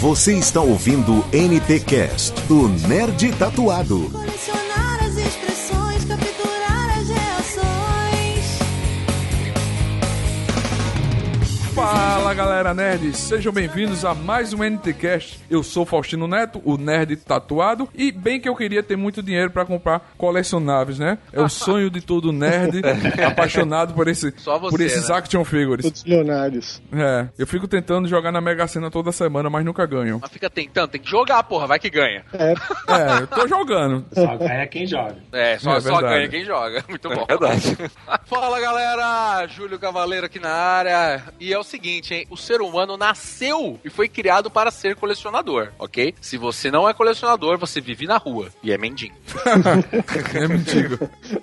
Você está ouvindo NT Cast do Nerd Tatuado. Fala galera nerds, sejam bem-vindos a mais um NTCast. Eu sou Faustino Neto, o nerd tatuado, e bem que eu queria ter muito dinheiro pra comprar colecionáveis, né? É o sonho de todo nerd apaixonado por, esse, Só você, por esses né? action figures. Todos milionários. É, eu fico tentando jogar na Mega Sena toda semana, mas nunca ganho. Mas fica tentando, tem que jogar, porra, vai que ganha. É, É, eu tô jogando. Só ganha quem joga. É, só, É só ganha quem joga. Muito bom. verdade. Fala galera, Júlio Cavaleiro aqui na área. E é o seguinte, hein? O ser humano nasceu e foi criado para ser colecionador, ok? Se você não é colecionador, você vive na rua e é mendigo. É mentira.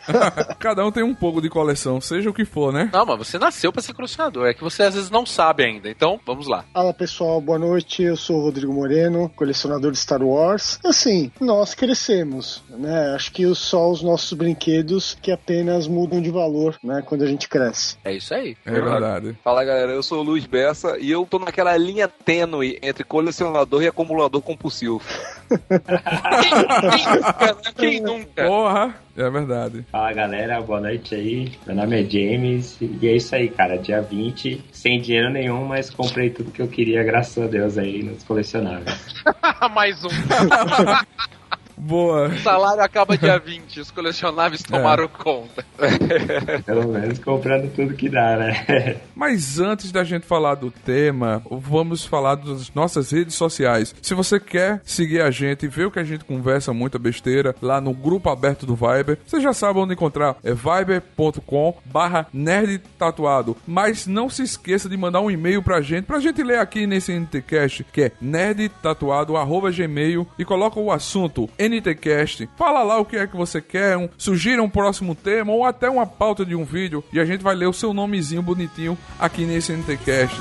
Cada um tem um pouco de coleção, seja o que for, né? Não, mas você nasceu para ser colecionador. É que você às vezes não sabe ainda. Então, vamos lá. Fala pessoal, boa noite. Eu sou o Rodrigo Moreno, colecionador de Star Wars. Assim, nós crescemos, né? Acho que só os nossos brinquedos que apenas mudam de valor, né? Quando a gente cresce. É isso aí. É verdade. Fala galera, eu sou o Luiz E eu tô naquela linha tênue entre colecionador e acumulador compulsivo. Quem nunca? Porra, é verdade. Fala galera, boa noite aí. Meu nome é James e é isso aí, cara. Dia 20, sem dinheiro nenhum, mas comprei tudo que eu queria, graças a Deus, aí nos colecionáveis. Mais um. Boa. O salário acaba dia 20. Os colecionáveis tomaram conta. Pelo menos comprando tudo que dá, né? Mas antes da gente falar do tema, vamos falar das nossas redes sociais. Se você quer seguir a gente e ver o que a gente conversa muita besteira lá no grupo aberto do Viber, você já sabe onde encontrar. É viber.com barra nerd tatuado. Mas não se esqueça de mandar um e-mail pra gente, pra gente ler aqui nesse NTCast, que é nerdtatuado.gmail e coloca o assunto NTCast. Fala lá o que é que você quer, um, sugira um próximo tema ou até uma pauta de um vídeo e a gente vai ler o seu nomezinho bonitinho aqui nesse NTCast.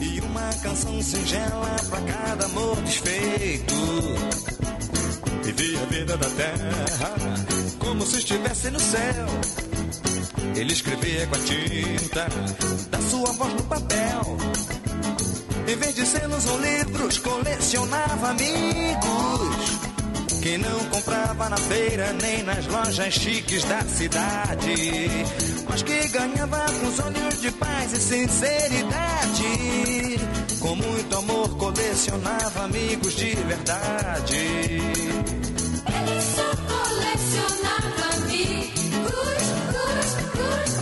E canção singela pra cada amor desfeito. Vivi a vida da terra como se estivesse no céu. Ele escrevia com a tinta da sua voz no papel. Em vez de selos ou livros, colecionava amigos. Que não comprava na feira nem nas lojas chiques da cidade, mas que ganhava com os olhos de paz e sinceridade. Com muito amor colecionava amigos de verdade. Só colecionava.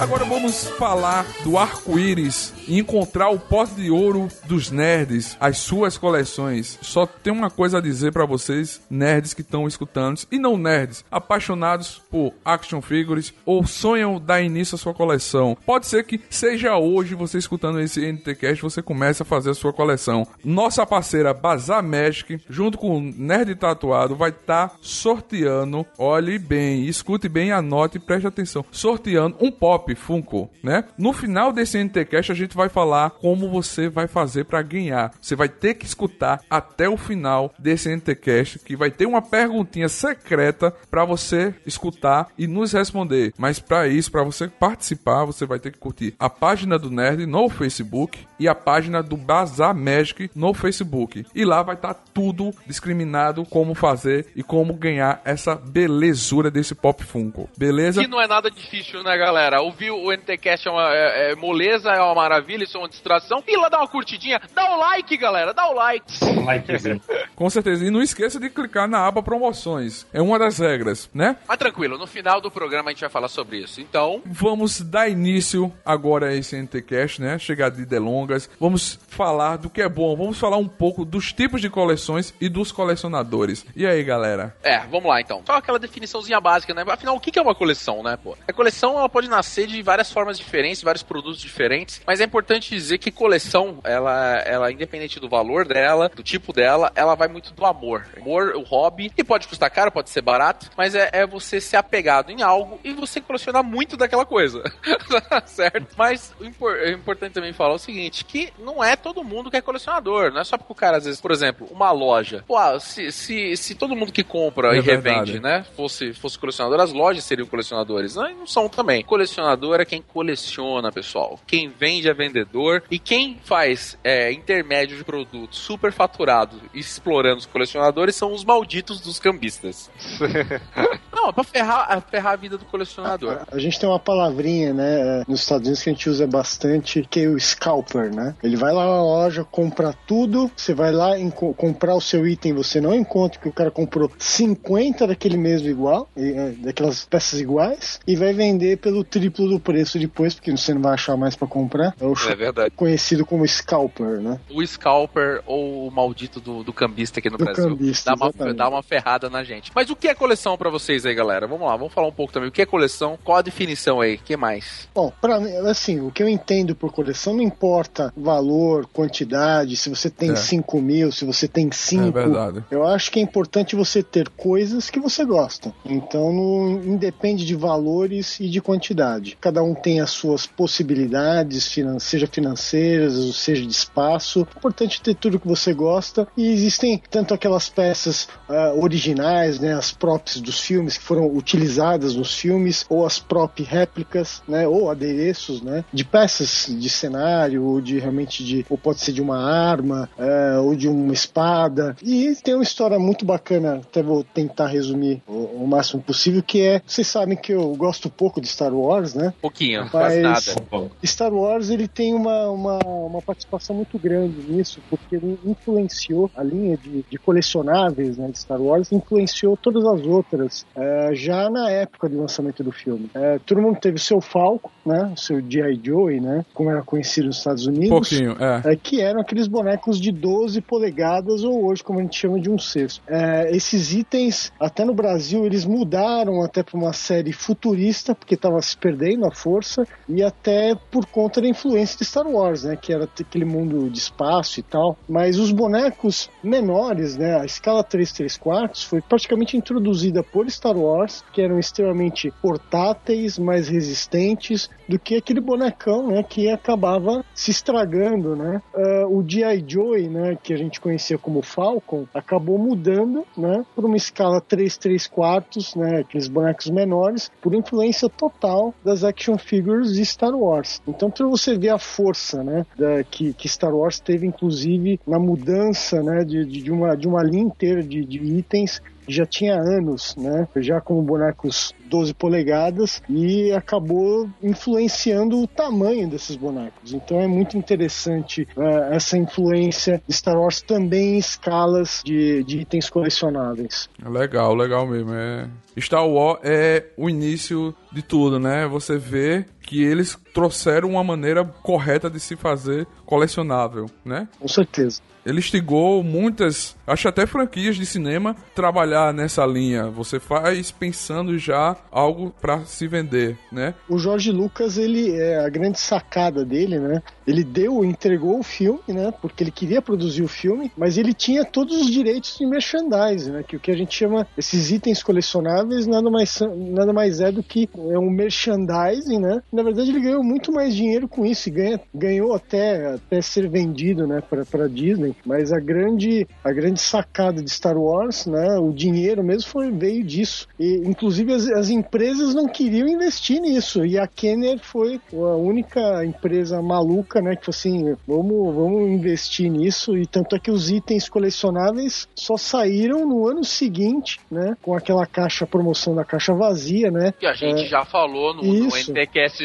Agora vamos falar do arco-íris e encontrar o pote de ouro dos nerds, as suas coleções. Só tem uma coisa a dizer pra vocês, nerds que estão escutando, e não nerds, apaixonados por action figures ou sonham dar início à sua coleção. Pode ser que seja hoje, você escutando esse NTCast, você comece a fazer a sua coleção. Nossa parceira Bazar Magic, junto com o Nerd Tatuado, vai estar sorteando, olhe bem, escute bem, anote e preste atenção, sorteando um pop Funko, né? No final desse NTCast a gente vai falar como você vai fazer pra ganhar. Você vai ter que escutar até o final desse NTCast que vai ter uma perguntinha secreta pra você escutar e nos responder. Mas pra isso, pra você participar, você vai ter que curtir a página do Nerd no Facebook e a página do Bazar Magic no Facebook. E lá vai estar tudo discriminado como fazer e como ganhar essa belezura desse Pop Funko. Beleza? Que não é nada difícil, né, galera? Ouvir o NTCast é uma é, é moleza, é uma maravilha, isso é uma distração. E lá dá uma curtidinha, dá o like, galera, dá o like. Um likezinho. Com certeza. E não esqueça de clicar na aba promoções. É uma das regras, né? Mas tranquilo, no final do programa a gente vai falar sobre isso. Então, Vamos dar início agora a esse NTCast, né? Chegar de delongas. Vamos falar do que é bom. Vamos falar um pouco dos tipos de coleções e dos colecionadores. E aí, galera? é, vamos lá então. Só aquela definiçãozinha básica, né? Afinal, o que que é uma coleção, né, pô? A coleção ela pode nascer de várias formas diferentes, vários produtos diferentes, mas é importante dizer que coleção, ela, ela, independente do valor dela, do tipo dela, ela vai muito do amor. Amor, o hobby, e pode custar caro, pode ser barato, mas é, é você ser apegado em algo e você colecionar muito daquela coisa. certo? Mas é importante também falar o seguinte: que não é todo mundo que é colecionador. Não é só porque o cara, às vezes, por exemplo, uma loja. Pô, ah, se, se, se todo mundo que compra É e revende, verdade. né, fosse, fosse colecionador, as lojas seriam colecionadores. Não, e não são também. Colecionador é quem coleciona, pessoal. Quem vende é vendedor. E quem faz é, intermédio de produtos super faturados explorando os colecionadores são os malditos dos cambistas. não, é pra ferrar, é ferrar a vida do colecionador. A gente tem uma palavrinha, né, nos Estados Unidos que a gente usa bastante, que é o scalper, né? Ele vai lá na loja, compra tudo, você vai lá comprar o seu item, você não encontra que o cara comprou 50 daquele mesmo igual, e, é, daquelas peças iguais, e vai vender pelo triplo do preço depois, porque você não vai achar mais pra comprar. É o É verdade. conhecido como scalper, né? o scalper ou o maldito do, do cambista aqui no Do Brasil. cambista, dá, uma, dá uma ferrada na gente. Mas o que é coleção pra vocês aí, galera? Vamos lá, vamos falar um pouco também. O que é coleção? Qual a definição aí? O que mais? Bom, para mim, assim, o que eu entendo por coleção não importa valor, quantidade, se você tem É. 5 mil, se você tem 5. É verdade. Eu acho que é importante você ter coisas que você gosta. Então, não independe de valores e de quantidade. Cada um tem as suas possibilidades, seja financeiras, ou seja de espaço. É importante ter tudo que você gosta. E existem tanto aquelas peças ah, originais, né, as props dos filmes que foram utilizadas nos filmes, ou as prop réplicas, né, ou adereços, né, de peças de cenário, ou de realmente de, ou pode ser de uma arma, eh, ou de uma espada. E tem uma história muito bacana, até vou tentar resumir o, o máximo possível, que é, vocês sabem que eu gosto pouco de Star Wars, né? Pouquinho, quase Mas- nada. Bom, Star Wars ele tem uma, uma, uma participação muito grande nisso, porque ele influenciou a linha de, de colecionáveis né, de Star Wars, influenciou todas as outras eh, já na época do lançamento do filme. Eh, todo mundo teve o seu Falco, né, o seu G.I. Joe, né, como era conhecido nos Estados Unidos. Pouquinho, é. É, que eram aqueles bonecos de 12 polegadas, ou hoje, como a gente chama de um sexto. É, esses itens, até no Brasil, eles mudaram até para uma série futurista, porque estava se perdendo a força, e até por conta da influência de Star Wars, né? Que era aquele mundo de espaço e tal. Mas os bonecos menores, né? A escala 3 3 quartos foi praticamente introduzida por Star Wars, que eram extremamente portáteis, mais resistentes do que aquele bonecão, né? Que acabava se estragando, né? Ah, o G.I. Joe, né? Que a gente conhecia como Falcon, acabou mudando, né? Por uma escala 3 3 quartos, né? Aqueles bonecos menores, por influência total das action figures de Star Wars. Então, para você ver a força, né? Da, que, que Star Wars teve, inclusive, na mudança, né? De, de, uma, de uma linha inteira de, de itens já tinha anos, né? Já como bonecos 12 polegadas e acabou influenciando o tamanho desses bonecos. Então é muito interessante eh, essa influência de Star Wars também em escalas de, de itens colecionáveis. Legal, legal mesmo. É... Star Wars é o início de tudo, né? Você vê que eles trouxeram uma maneira correta de se fazer colecionável, né? Com certeza. Ele instigou muitas, acho até franquias de cinema trabalhar nessa linha. Você faz pensando já algo para se vender, né? O Jorge Lucas, ele é a grande sacada dele, né? Ele deu, entregou o filme, né? Porque ele queria produzir o filme, mas ele tinha todos os direitos de merchandising, né? Que o que a gente chama esses itens colecionáveis nada mais nada mais é do que é um merchandising, né? Na verdade, ele ganhou muito mais dinheiro com isso e ganha, ganhou até até ser vendido, né? Para Disney. Mas a grande a grande sacada de Star Wars, né? O dinheiro mesmo foi veio disso. E inclusive as, as empresas não queriam investir nisso e a Kenner foi a única empresa maluca, né? Que falou assim, vamos vamos investir nisso e tanto é que os itens colecionáveis só saíram no ano seguinte, né? Com aquela caixa promoção da caixa vazia, né? Que a gente É. já falou no, no Isso.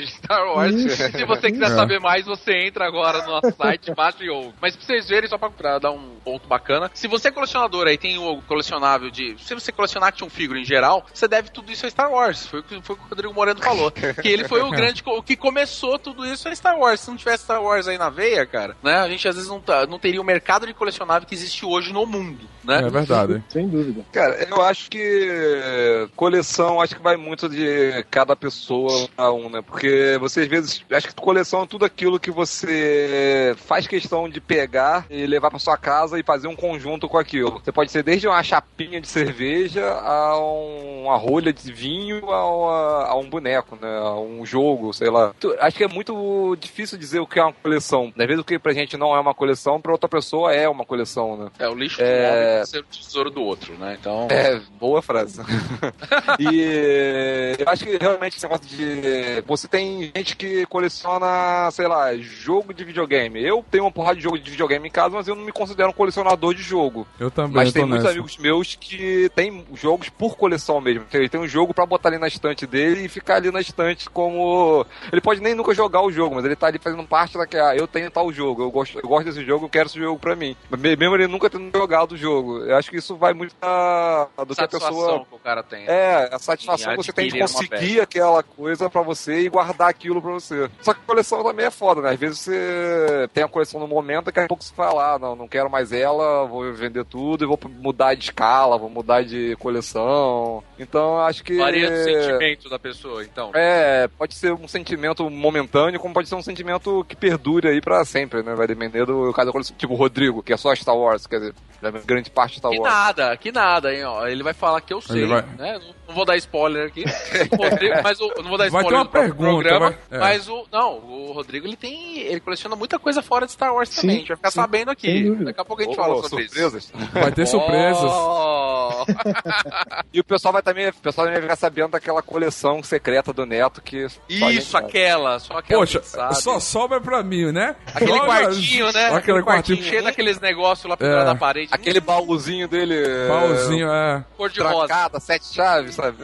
De Star Wars. Se você quiser É. saber mais, você entra agora no nosso site, baixa e ouve. Mas pra vocês verem, só pra, pra dar um ponto bacana, se você é colecionador aí, tem o colecionável de... Se você colecionar action figure em geral, você deve tudo isso a Star Wars. Foi o que, foi o que o Rodrigo Moreno falou. que ele foi o grande... O que começou tudo isso é Star Wars. Se não tivesse Star Wars aí na veia, cara, né? A gente às vezes não, tá- não teria o mercado de colecionável que existe hoje no mundo, né? É verdade. Sem dúvida. Cara, eu acho que coleção acho que vai muito de cada pessoa a um, né? Porque Porque você às vezes acho que coleção é tudo aquilo que você faz questão de pegar e levar pra sua casa e fazer um conjunto com aquilo. Você pode ser desde uma chapinha de cerveja a um- uma rolha de vinho a, uma- a um boneco, né? A um jogo, sei lá. Acho que é muito difícil dizer o que é uma coleção. Às vezes o que pra gente não é uma coleção, pra outra pessoa é uma coleção, né? É, o lixo É. do homem o tesouro do outro, né? Então. É, boa frase. e eu acho que realmente esse negócio de. Você tem gente que coleciona, sei lá, jogo de videogame. Eu tenho uma porrada de jogo de videogame em casa, mas eu não me considero um colecionador de jogo. Eu também Mas tô tem muitos nessa. amigos meus que tem jogos por coleção mesmo. Ele tem um jogo pra botar ali na estante dele e ficar ali na estante como. Ele pode nem nunca jogar o jogo, mas ele tá ali fazendo parte daquela. Ah, eu tenho tal jogo, eu gosto, eu gosto desse jogo, eu quero esse jogo pra mim. Mesmo ele nunca tendo jogado o jogo. Eu acho que isso vai muito da, do que a satisfação pessoa. que o cara tem. É, a satisfação que você tem de conseguir aquela coisa pra você e guardar aquilo pra você. Só que a coleção também é foda, né? Às vezes você tem a coleção no momento, daqui a pouco você fala, ah, não, não quero mais ela, vou vender tudo e vou mudar de escala, vou mudar de coleção. Então acho que. Varia do sentimento da pessoa, então. É, pode ser um sentimento momentâneo, como pode ser um sentimento que perdure aí pra sempre, né? Vai depender do caso da coleção. Tipo o Rodrigo, que é só Star Wars, quer dizer, grande parte Star Que Wars. nada, que nada, hein, ó. Ele vai falar que eu sei, vai- né? Não, não vou dar spoiler aqui. O Rodrigo, mas o, não vou dar Vai spoiler ter uma pergunta, programa, vai- é. mas o não, o Rodrigo ele tem, ele coleciona muita coisa fora de Star Wars Sim, também. A gente vai ficar sim, sabendo aqui. Daqui a pouco a gente Ô, fala sobre surpresas. isso. Vai ter surpresas. Oh! E o pessoal vai também, o pessoal também vai ficar sabendo daquela coleção secreta do Neto que Isso, aquela, só aquela. Poxa, só sobra pra mim, né? Aquele quartinho, né? Aquele quartinho. cheio daqueles negócios lá pendurados É. na parede. Aquele baúzinho dele. Baúzinho, é. cor de rosa. Sete chaves, sabe?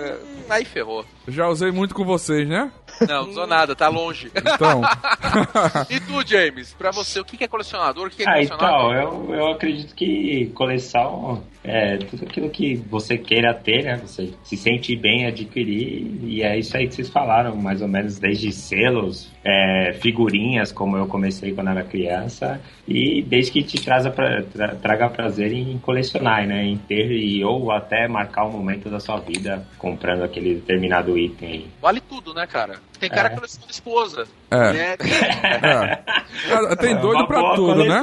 Aí ferrou. Já usei muito com vocês, né? Não, não usou nada, tá longe. Então. e tu, James? Pra você, o que que é colecionador? O que é Ah, colecionador? então, eu, eu acredito que coleção é tudo aquilo que você queira ter, né? Você se sente bem adquirir, e é isso aí que vocês falaram, mais ou menos desde selos, é, figurinhas, como eu comecei quando era criança, e desde que te traza pra, tra- traga prazer em colecionar, né? Em ter e, ou até marcar um momento da sua vida comprando aquele determinado item. Vale tudo, né, cara? Tem cara É. que coleciona esposa. É. Né? é. Tem doido Uma pra tudo, né?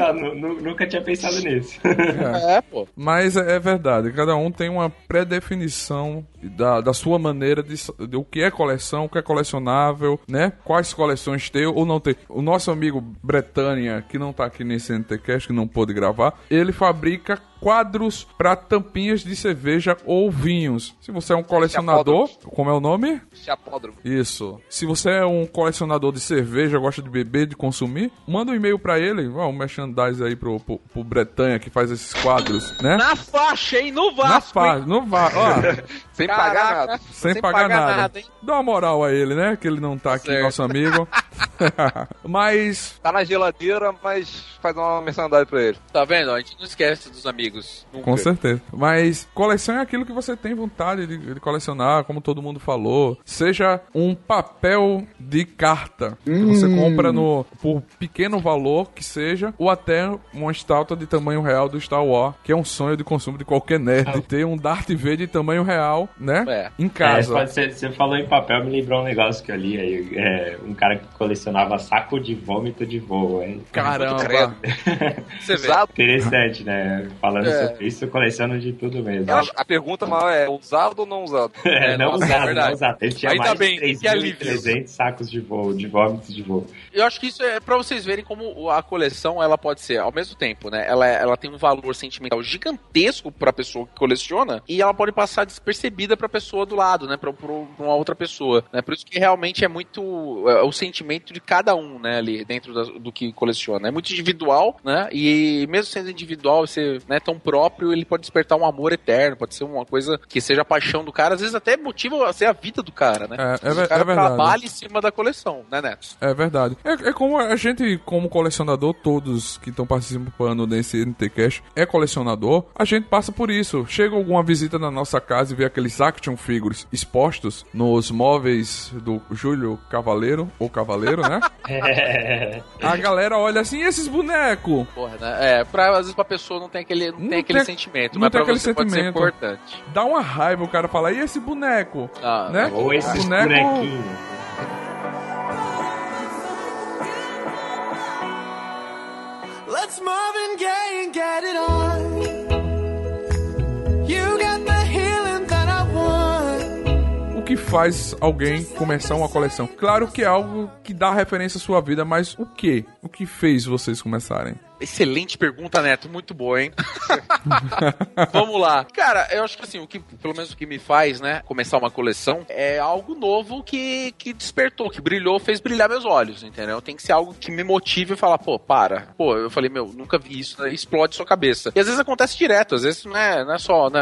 Nunca tinha pensado nisso. É. É, pô. Mas é é verdade, cada um tem uma pré-definição da, da sua maneira de, de o que é coleção, o que é colecionável, né? Quais coleções ter ou não ter. O nosso amigo Bretânia, que não tá aqui nesse NTCast, que não pôde gravar, ele fabrica quadros para tampinhas de cerveja ou vinhos. Se você é um colecionador, como é o nome? Chapódromo. Isso. Se você é um colecionador de cerveja, gosta de beber, de consumir, manda um e-mail pra ele, ó, um merchandise aí pro, pro, pro Bretanha que faz esses quadros, né? Na faixa, hein? No Vasco, Na não vá, ó, Sem Caraca. pagar nada. sem, Sem pagar, pagar nada. nada, hein? Dá uma moral a ele, né? Que ele não tá aqui, certo. nosso amigo. Mas, Tá na geladeira, mas faz uma merchandise pra ele. Tá vendo? A gente não esquece dos amigos. Nunca. com certeza. Mas coleção é aquilo que você tem vontade de, de colecionar, como todo mundo falou. Seja um papel de carta que você compra no por pequeno valor que seja, ou até uma estátua de tamanho real do Star Wars, que é um sonho de consumo de qualquer nerd, ter um Darth Vader de tamanho real, né? É. Em É, casa. pode ser- você falou em papel, me lembrou um negócio que eu li aí. É, um cara que colecionava saco de vômito de voo. hein? Caramba. Você vê. Interessante, né? Falando É. sobre isso, coleciono de tudo mesmo. a, a pergunta maior é usado ou não usado? É, não nossa, é usado, verdade. não usado. Ele tinha Ainda mais bem, de que alívio. 3.300 sacos de voo, de vômitos de voo. Eu acho que isso é pra vocês verem como a coleção ela pode ser ao mesmo tempo, né? Ela, ela tem um valor sentimental gigantesco pra pessoa que coleciona e ela pode passar despercebida pra pessoa do lado, né? Pra, pra uma outra pessoa, né? Por isso que realmente é muito é, o sentimento de cada um, né? Ali dentro da- do que coleciona. É muito individual, né? E mesmo sendo individual, ser né, tão próprio, ele pode despertar um amor eterno, pode ser uma coisa que seja a paixão do cara, às vezes até motiva a ser a vida do cara, né? É, é o ver- cara é verdade. trabalha em cima da coleção, né, Neto? É verdade. É, é como a gente, como colecionador, todos que estão participando desse NTCast, é colecionador, a gente passa por isso. Chega alguma visita na nossa casa e vê aqueles action figures expostos nos móveis do Júlio Cavaleiro, ou Cavaleiro, né? É, A galera olha assim, e esses bonecos? Porra, né? É, pra, às vezes pra pessoa não tem aquele, não tem aquele tem, sentimento, não mas tem pra aquele você sentimento. pode ser importante. Dá uma raiva o cara falar, e esse boneco? Ah, né? Ou esse boneco... bonequinho. Let's and get it on. You got the healing that I want. O que faz alguém começar uma coleção? Claro que é algo que dá referência à sua vida, mas o que? O que fez vocês começarem? Excelente pergunta, Neto. Muito boa, hein? Vamos lá. Cara, eu acho que assim, o que, pelo menos o que me faz, né, começar uma coleção é algo novo que, que despertou, que brilhou, fez brilhar meus olhos, entendeu? Tem que ser algo que me motive e falar, pô, para. Pô, eu falei, meu, nunca vi isso, né? explode sua cabeça. E às vezes acontece direto, às vezes não é, não é só, né?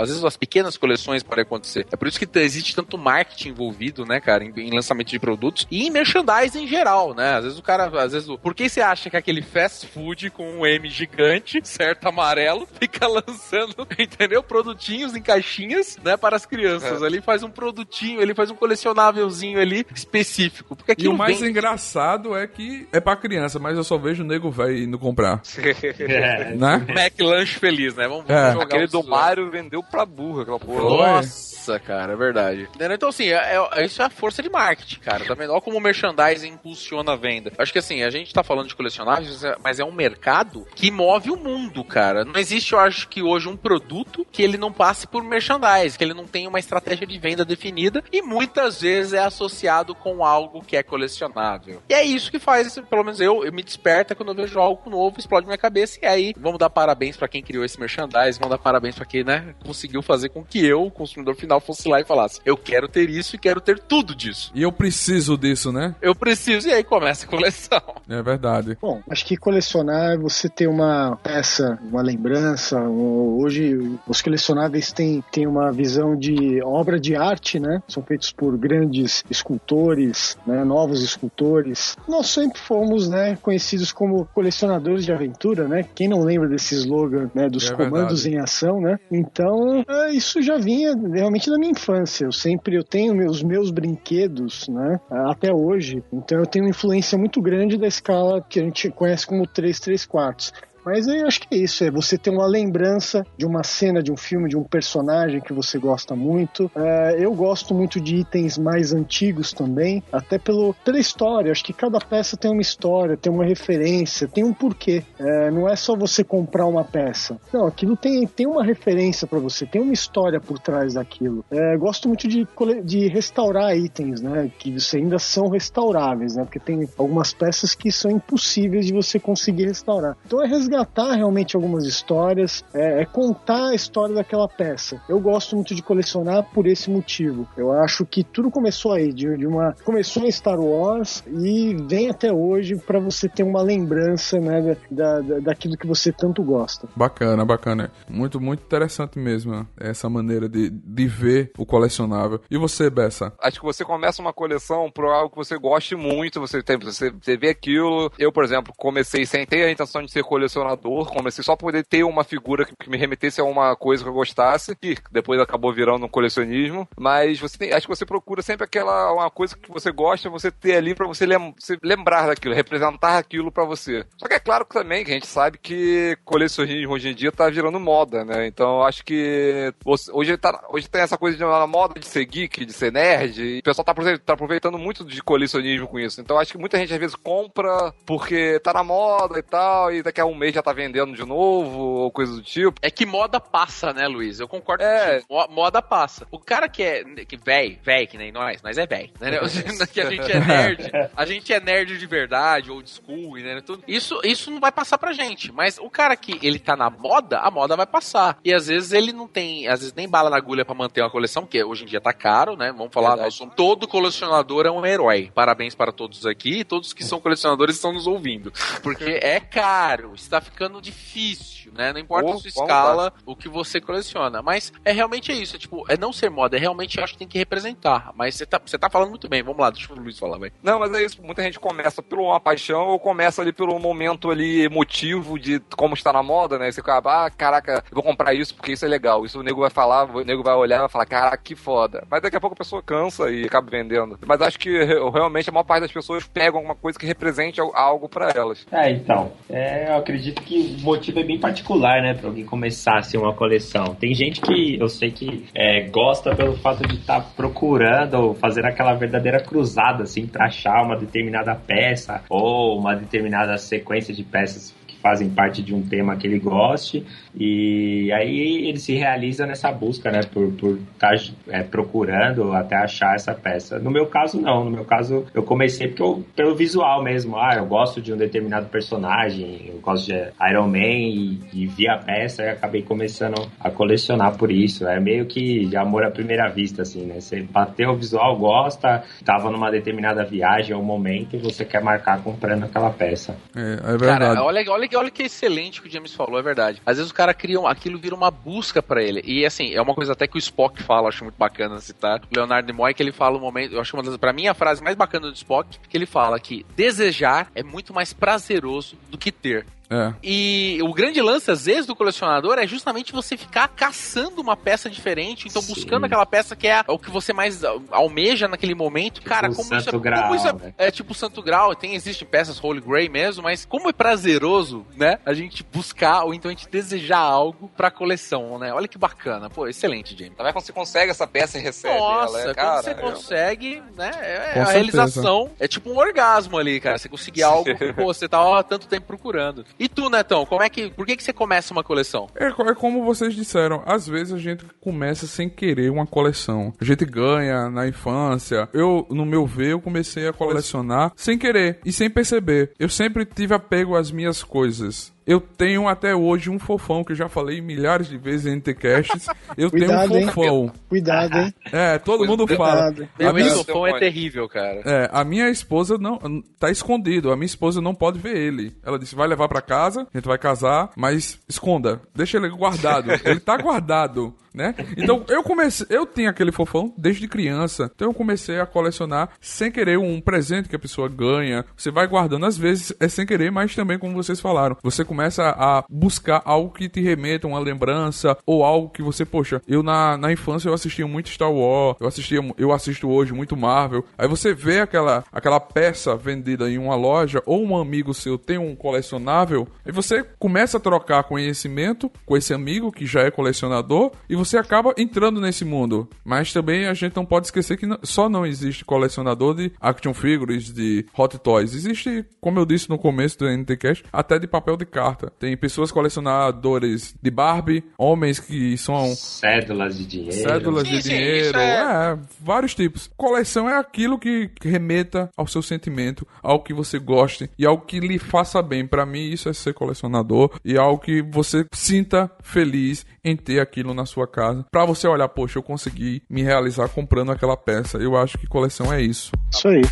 às vezes as pequenas coleções podem acontecer. É por isso que existe tanto marketing envolvido, né, cara, em, em lançamento de produtos e em merchandising em geral, né? Às vezes o cara, às vezes, o- por que você acha que aquele fast food com um M gigante, certo, amarelo, fica lançando, entendeu? Produtinhos em caixinhas, né, para as crianças. Ali faz um produtinho, ele faz um colecionávelzinho ali específico. Porque E o mais vem- engraçado é que é pra criança, mas eu só vejo o nego velho indo comprar. É, Né? Mac Lanche feliz, né? Vamos, É. jogar Aquele do Mario vendeu pra burra, aquela porra. Foi. Nossa, cara, é verdade. Entendeu? Então, assim, é- é- isso é a força de marketing, cara. Tá vendo? Olha como o merchandising impulsiona a venda. Acho que, assim, a gente tá falando de colecionáveis, é- mas é um mercado que move o mundo, cara. Não existe, eu acho que hoje, um produto que ele não passe por merchandising, que ele não tenha uma estratégia de venda definida e muitas vezes é associado com algo que é colecionável. E é isso que faz, pelo menos eu, eu me desperta quando eu vejo algo novo, explode minha cabeça e aí vamos dar parabéns pra quem criou esse merchandising, vamos dar parabéns pra quem, né, conseguiu fazer com que eu, consumidor final, fosse lá e falasse: eu quero ter isso e quero ter tudo disso. E eu preciso disso, né? Eu preciso, e aí começa a coleção. É verdade. Bom, acho que colecionar é você ter uma peça, uma lembrança. um- Hoje os colecionáveis têm, têm uma visão de obra de arte, né? São feitos por grandes escultores, né? novos escultores. Nós sempre fomos, né, conhecidos como colecionadores de aventura, né? Quem não lembra desse slogan, né, dos É comandos verdade. em ação, né? Então, é, isso já vinha realmente da minha infância. Eu sempre eu tenho meus meus brinquedos, né? Até hoje. Então eu tenho uma influência muito grande da escala que a gente conhece como 3 3 quartos. Mas eu acho que é isso, é você ter uma lembrança de uma cena, de um filme, de um personagem que você gosta muito. É, eu gosto muito de itens mais antigos também, até pelo, pela história. Acho que cada peça tem uma história, tem uma referência, tem um porquê. É, não é só você comprar uma peça. Não, aquilo tem, tem uma referência para você, tem uma história por trás daquilo. É, gosto muito de, de restaurar itens, né? Que você ainda são restauráveis, né? Porque tem algumas peças que são impossíveis de você conseguir restaurar. Então é resgatar realmente algumas histórias, é, é contar a história daquela peça. Eu gosto muito de colecionar por esse motivo. Eu acho que tudo começou aí, de, de uma começou em Star Wars e vem até hoje para você ter uma lembrança, né, da, da, daquilo que você tanto gosta. Bacana, bacana. Muito, muito interessante mesmo né? essa maneira de, de ver o colecionável. E você, Bessa? Acho que você começa uma coleção por algo que você goste muito, você tem, você, você vê aquilo. Eu, por exemplo, comecei sem ter a intenção de ser colecionador, comecei só por poder ter uma figura que, que me remetesse a uma coisa que eu gostasse, e depois acabou virando um colecionismo. Mas você tem, acho que você procura sempre aquela uma coisa que você gosta, você ter ali pra você, lem, você lembrar daquilo, representar aquilo pra você. Só que é claro que também que a gente sabe que colecionismo hoje em dia tá virando moda, né? Então acho que hoje, tá, hoje tem essa coisa de uma moda de ser geek, de ser nerd, e o pessoal tá tá aproveitando muito de colecionismo com isso. Então acho que muita gente às vezes compra porque tá na moda e tal, e daqui a um mês já tá vendendo de novo, ou coisa do tipo. É que moda passa, né, Luiz? Eu concordo É. Mo- Moda passa. O cara que é que véi, véi, que nem nós, nós é véi, né? que a gente é nerd, a gente é nerd de verdade, old school, né? Tudo. Isso, isso não vai passar pra gente. Mas o cara que ele tá na moda, a moda vai passar. E às vezes ele não tem, às vezes nem bala na agulha pra manter uma coleção, porque hoje em dia tá caro, né? Vamos falar, nós somos, todo colecionador é um herói. Parabéns para todos aqui todos que são colecionadores estão nos ouvindo. Porque é caro, está ficando difícil, né? Não importa Oh, a sua escala, o que você coleciona. Mas é realmente isso, é tipo, é não ser moda, é realmente eu acho que tem que representar. Mas você tá, você tá falando muito bem, vamos lá, deixa o Luiz falar, vai. Não, mas é isso. Muita gente começa por uma paixão ou começa ali pelo momento ali emotivo de como está na moda, né? Você acaba, ah, caraca, eu vou comprar isso porque isso é legal. Isso o nego vai falar, o nego vai olhar e vai falar, caraca, que foda. Mas daqui a pouco a pessoa cansa e acaba vendendo. Mas acho que re- realmente a maior parte das pessoas pegam alguma coisa que represente al- algo pra elas. É, então. É, eu acredito que o motivo é bem particular, né? Pra alguém começar assim, uma coleção. Tem gente que eu sei que é, gosta pelo fato de estar procurando ou fazer aquela verdadeira cruzada, assim, pra achar uma determinada peça ou uma determinada sequência de peças que fazem parte de um tema que ele goste. E aí ele se realiza nessa busca, né? Por estar tá, é, procurando até achar essa peça. No meu caso, não. No meu caso, eu comecei porque eu, pelo visual mesmo. Ah, eu gosto de um determinado personagem, eu gosto de Iron Man e, e vi a peça e acabei começando a colecionar por isso. É meio que de amor à primeira vista, assim, né? Você bateu o visual, gosta, tava numa determinada viagem ou momento e você quer marcar comprando aquela peça. É, é verdade. Cara, olha, olha, olha que excelente que o James falou, é verdade. Às vezes o cara cria um, aquilo vira uma busca para ele. E assim, é uma coisa até que o Spock fala, acho muito bacana citar. O Leonardo Nimoy, que ele fala um momento, eu acho uma das, pra mim, a frase mais bacana do Spock, que ele fala que desejar é muito mais prazeroso do que ter. É. E o grande lance, às vezes, do colecionador é justamente você ficar caçando uma peça diferente, então Sim. buscando aquela peça que é o que você mais almeja naquele momento. Cara, o como Santo isso, é, Grau, como isso é, né? é tipo Santo Grau, tem, existem peças Holy Grail mesmo, mas como é prazeroso, né, a gente buscar ou então a gente desejar algo pra coleção, né? Olha que bacana. Pô, excelente, James. Também quando você consegue essa peça e recebe Nossa, ela, é, quando cara, você eu- consegue, né? É Com a certeza. realização. É tipo um orgasmo ali, cara. Você conseguir algo que, pô, você tava há tanto tempo procurando. E tu, Netão, como é que. Por que, que você começa uma coleção? É, é como vocês disseram, às vezes a gente começa sem querer uma coleção. A gente ganha na infância. Eu, no meu ver, eu comecei a colecionar sem querer e sem perceber. Eu sempre tive apego às minhas coisas. Eu tenho até hoje um fofão, que eu já falei milhares de vezes em NTCasts. Eu Cuidado, tenho hein? um fofão. Cuidado, hein? É, todo mundo fala. Cuidado. Meu A minha, Deus. isofão é terrível, cara. é, a minha esposa não tá escondido. A minha esposa não pode ver ele. Ela disse: vai levar pra casa, a gente vai casar, mas esconda, deixa ele guardado. ele tá guardado, né? Então eu comecei, eu tinha aquele fofão desde criança. Então eu comecei a colecionar sem querer um presente que a pessoa ganha. Você vai guardando às vezes é sem querer, mas também como vocês falaram, você começa a buscar algo que te remeta uma lembrança ou algo que você, poxa, eu na, na infância eu assistia muito Star Wars, eu assistia, eu assisto hoje muito Marvel. Aí você vê aquela aquela peça vendida em uma loja ou um amigo seu tem um colecionável, e você começa a trocar conhecimento com esse amigo que já é colecionador e você acaba entrando nesse mundo. Mas também a gente não pode esquecer que só não existe colecionador de action figures, de hot toys. Existe, como eu disse no começo do NTCast, até de papel de carta. Tem pessoas colecionadoras de Barbie, homens que são Cédulas de dinheiro. cédulas Sim, de sim, dinheiro, é- é, vários tipos. Coleção é aquilo que remeta ao seu sentimento, ao que você goste e algo que lhe faça bem. Pra mim, isso é ser colecionador e algo que você sinta feliz em ter aquilo na sua casa. Pra você olhar, poxa, eu consegui me realizar comprando aquela peça. Eu acho que coleção é isso. Isso aí.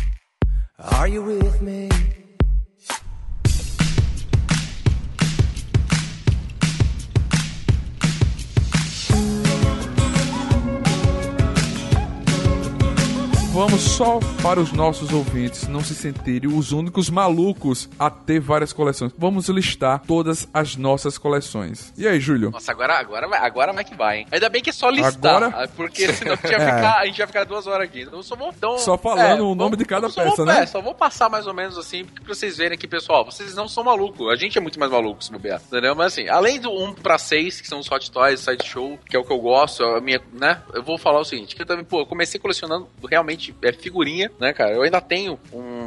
Are you with me? Vamos só para os nossos ouvintes não se sentirem os únicos malucos a ter várias coleções. Vamos listar todas as nossas coleções. E aí, Júlio? Nossa, agora, agora, vai, agora vai que vai, hein? Ainda bem que é só listar, Agora? porque senão a gente, ia ficar, a gente ia ficar duas horas aqui. Então, eu só vou, então, Só falando o nome de cada só vou- peça, né? É, só vou passar mais ou menos assim, pra vocês verem aqui, pessoal, vocês não são malucos. A gente é muito mais maluco, se bobear, entendeu? Mas assim, além do 1 pra 6, que são os Hot Toys, Sideshow, que é o que eu gosto, a minha, né? Eu vou falar o seguinte, que eu também, pô, eu comecei colecionando realmente é, figurinha, né, cara? Eu ainda tenho um,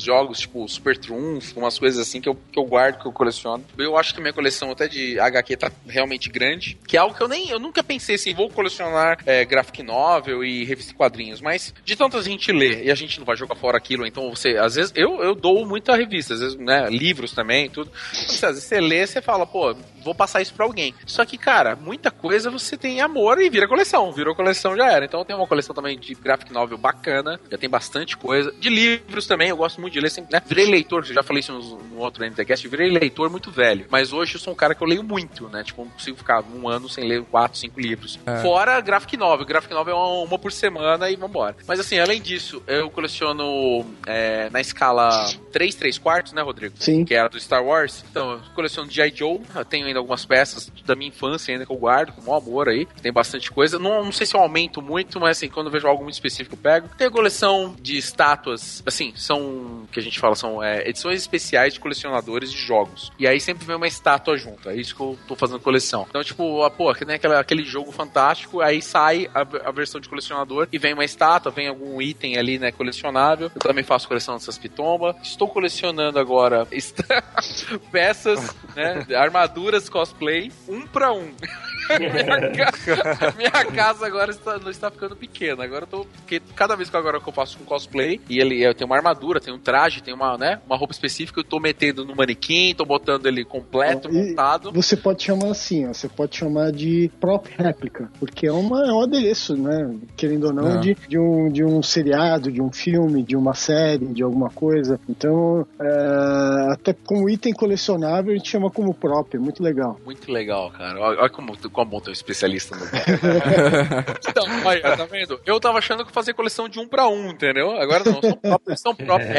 jogos, tipo Super Trunfo, umas coisas assim que eu, que eu guardo, que eu coleciono. Eu acho que minha coleção até de HQ tá realmente grande, que é algo que eu nem, eu nunca pensei assim, vou colecionar é, graphic novel e revista em quadrinhos, mas de tanto a gente ler e a gente não vai jogar fora aquilo, então você, às vezes, eu, eu dou muita revista, às vezes, né, livros também, tudo. Então, você, às vezes você lê, você fala, pô, vou passar isso pra alguém. Só que, cara, muita coisa você tem amor e vira coleção, virou coleção já era. Então eu tenho uma coleção também de graphic novel bacana, já tem bastante coisa. De livros também, eu gosto muito de ler sempre, né? Virei leitor, já falei isso no, no outro NTCast, virei leitor muito velho. Mas hoje eu sou um cara que eu leio muito, né? Tipo, não consigo ficar um ano sem ler quatro, cinco livros. Fora graphic novel. Graphic novel é uma, uma por semana e vambora. Mas assim, além disso, eu coleciono é, na escala 3, 3 quartos, né, Rodrigo? Sim. Que era do Star Wars. Então, eu coleciono G.I. Joe. Eu tenho ainda algumas peças da minha infância ainda que eu guardo com o maior amor aí. Tem bastante coisa. Não, não sei se eu aumento muito, mas assim, quando eu vejo algo muito específico eu pego. Tenho coleção de estátuas, assim, são que a gente fala, são é, edições especiais de colecionadores de jogos. E aí sempre vem uma estátua junto. É isso que eu tô fazendo coleção. Então, tipo, ah, pô, nem aquela, aquele jogo fantástico, aí sai a, a versão de colecionador e vem uma estátua, vem algum item ali, né, colecionável. Eu também faço coleção dessas pitombas. Estou colecionando agora peças, né, armaduras cosplay, um pra um. minha, ca... minha casa agora está, está ficando pequena. Agora eu tô. Porque cada vez que agora eu faço um cosplay, e ele eu tenho uma armadura, um traje, tem uma, né, uma roupa específica, eu tô metendo no manequim, tô botando ele completo, E montado. Você pode chamar assim, ó, você pode chamar de prop réplica, porque é, uma, é um adereço, né? Querendo ou não, É. de, de, um, de um seriado, de um filme, de uma série, de alguma coisa. Então, é, até como item colecionável, a gente chama como prop, é muito legal. Muito legal, cara. Olha, olha como, como bom ter um especialista no Então, olha, tá vendo? Eu tava achando que fazer coleção de um pra um, entendeu? Agora não, são próprios, são próprios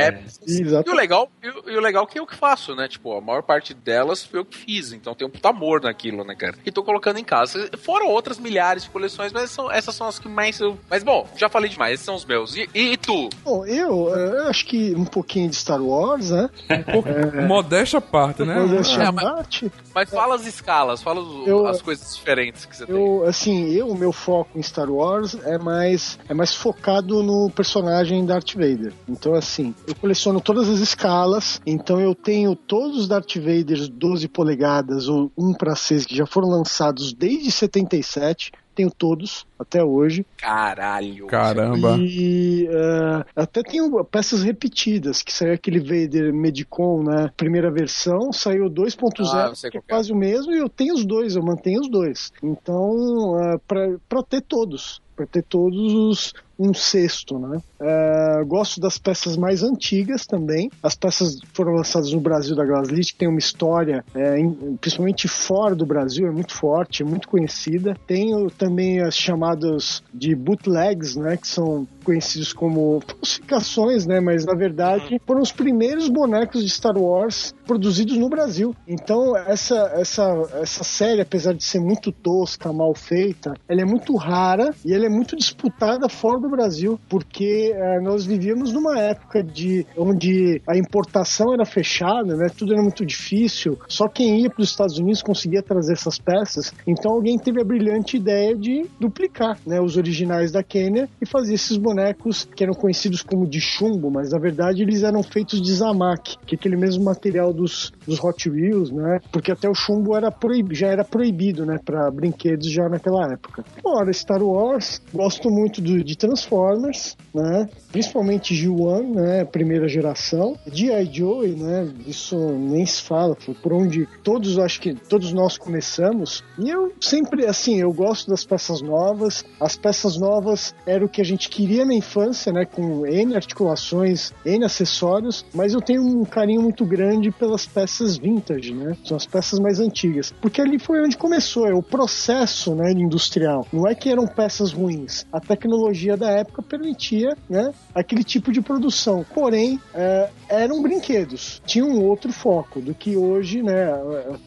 Exato. E o legal, e o- e legal é que eu que faço, né? Tipo, a maior parte delas foi eu que fiz, então tem um puta amor naquilo, né, cara? E tô colocando em casa. Fora outras milhares de coleções, mas são, essas são as que mais eu... Mas bom, já falei demais, esses são os meus. E, e tu? Bom, eu, é, eu acho que um pouquinho de Star Wars, né? Modéstia à parte, né? Modéstia É, à parte. Mas fala as escalas, fala os- Eu- as coisas diferentes que você tem. Eu, assim, eu, o meu foco em Star Wars é mais, é mais focado no personagem Darth Vader. Então, assim, eu coleciono todas as escalas, então eu tenho todos os Darth Vaders 12 polegadas ou 1 para 6 que já foram lançados desde 77. Tenho todos até hoje. Caralho. Caramba. E eh, até tenho peças repetidas, que saiu aquele Vader Medicon, né? Primeira versão, saiu 2.0, Ah, que é que é. quase o mesmo, e eu tenho os dois, eu mantenho os dois. Então, eh, pra para ter todos, para ter todos os um sexto, né? Eh, gosto das peças mais antigas também. As peças foram lançadas no Brasil da Glaslit, tem uma história, eh, em- principalmente fora do Brasil, é muito forte, é muito conhecida. Tenho também as chamadas de bootlegs, né? Que são conhecidos como falsificações, né? Mas na verdade foram os primeiros bonecos de Star Wars produzidos no Brasil. Então essa essa essa série, apesar de ser muito tosca, mal feita, ela é muito rara e ela é muito disputada fora do Brasil, porque eh, nós vivíamos numa época de onde a importação era fechada, né? Tudo era muito difícil. Só quem ia para os Estados Unidos conseguia trazer essas peças. Então alguém teve a brilhante ideia de duplicar, né? Os originais da Quênia e fazer esses bonecos que eram conhecidos como de chumbo, mas na verdade eles eram feitos de zamak, que é aquele mesmo material dos, dos Hot Wheels, né? Porque até o chumbo era já era proibido, né? Para brinquedos já naquela época. Fora Star Wars, gosto muito do, de Transformers, né? Principalmente G1, né? Primeira geração. G.I. Joe, né? Isso nem se fala, foi por onde todos, acho que todos nós começamos. E eu sempre, assim, eu gosto das peças novas. As peças novas era o que a gente queria na infância, né? Com N articulações, N acessórios, mas eu tenho um carinho muito grande pelas peças vintage, né? São as peças mais antigas. Porque ali foi onde começou, é o processo, né, industrial. Não é que eram peças ruins. A tecnologia da época permitia, né, aquele tipo de produção. Porém, é, eram brinquedos. Tinha um outro foco do que hoje, né,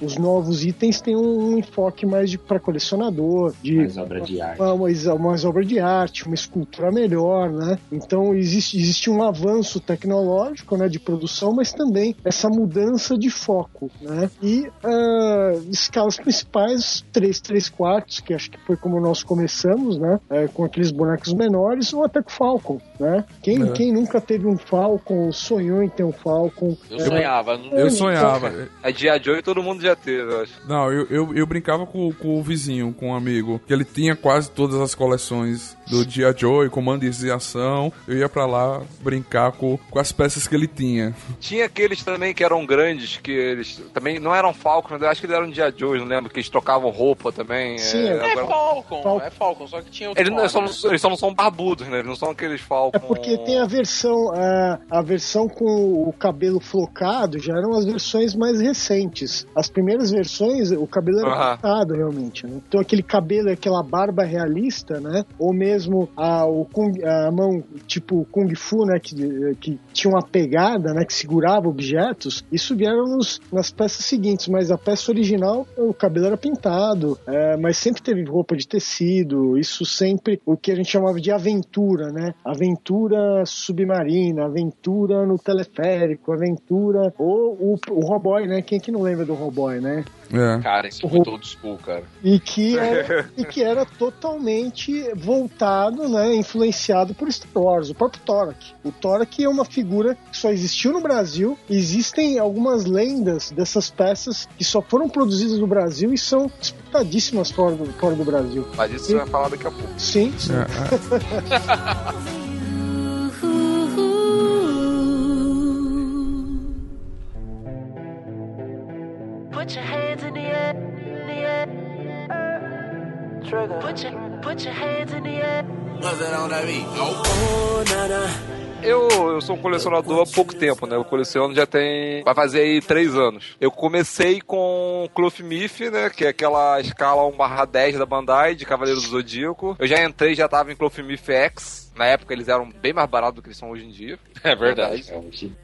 os novos itens têm um enfoque mais para colecionador, de Mais obra de arte. uma, uma, uma obra de arte, uma escultura melhor, né? Então existe, existe um avanço tecnológico, né, de produção, mas também essa mudança de foco, né? E ah, escalas principais, 3, 3 quartos, que acho que foi como nós começamos, né? É, com aqueles bonecos menores, ou até com Falcon, né? Quem, É. quem nunca teve um Falcon, sonhou em ter um Falcon? Eu sonhava. não- Eu sonhava. A Dia Joe todo mundo já teve, eu acho. Não, eu, eu, eu brincava com, com o vizinho, com um amigo, que ele tinha quase todas as coleções do Dia Joe, comandos de ação. Eu ia pra lá brincar com, com as peças que ele tinha. Tinha aqueles também que eram grandes, que eles também não eram Falcon, mas eu acho que eles eram Dia Joe, não lembro, que eles trocavam roupa também. Sim, é, é É agora- Falcon, Falcon. é Falcon, só que tinha outro Eles, nome, só, não- eles só não são barbudos, né? Eles não são aqueles. É porque tem a versão, a, a versão com o cabelo flocado já eram as versões mais recentes. As primeiras versões, o cabelo era cortado realmente, né? Então aquele cabelo, aquela barba realista, né? Ou mesmo a, o kung- a mão tipo Kung Fu, né? Que, que tinha uma pegada, né? Que segurava objetos. Isso vieram nos, nas peças seguintes, mas a peça original, o cabelo era pintado, é, mas sempre teve roupa de tecido. Isso sempre, o que a gente chamava de aventura, né? Aventura submarina, aventura no teleférico, aventura. Ou o, o Roboy, né? Quem que não lembra do Roboy, né? É. Cara, isso é muito old school, cara. E que era, e que era totalmente voltado, né? Influenciado por Star Wars, o próprio Torak. O Torak é uma figura que só existiu no Brasil. Existem algumas lendas dessas peças que só foram produzidas no Brasil e são disputadíssimas fora do, fora do Brasil. Mas isso você vai falar daqui a pouco. Sim, sim. Put your hands in the air, in the air. Trigger. Put your, put your hands in the air. Oh, nada. Eu, eu sou um colecionador há pouco tempo, né? Eu coleciono já tem. Vai fazer aí três anos. Eu comecei com Cloth Myth, né? Que é aquela escala 1/10 da Bandai de Cavaleiro do Zodíaco. Eu já entrei, já tava em Cloth Myth X. Na época eles eram bem mais baratos do que eles são hoje em dia. É verdade.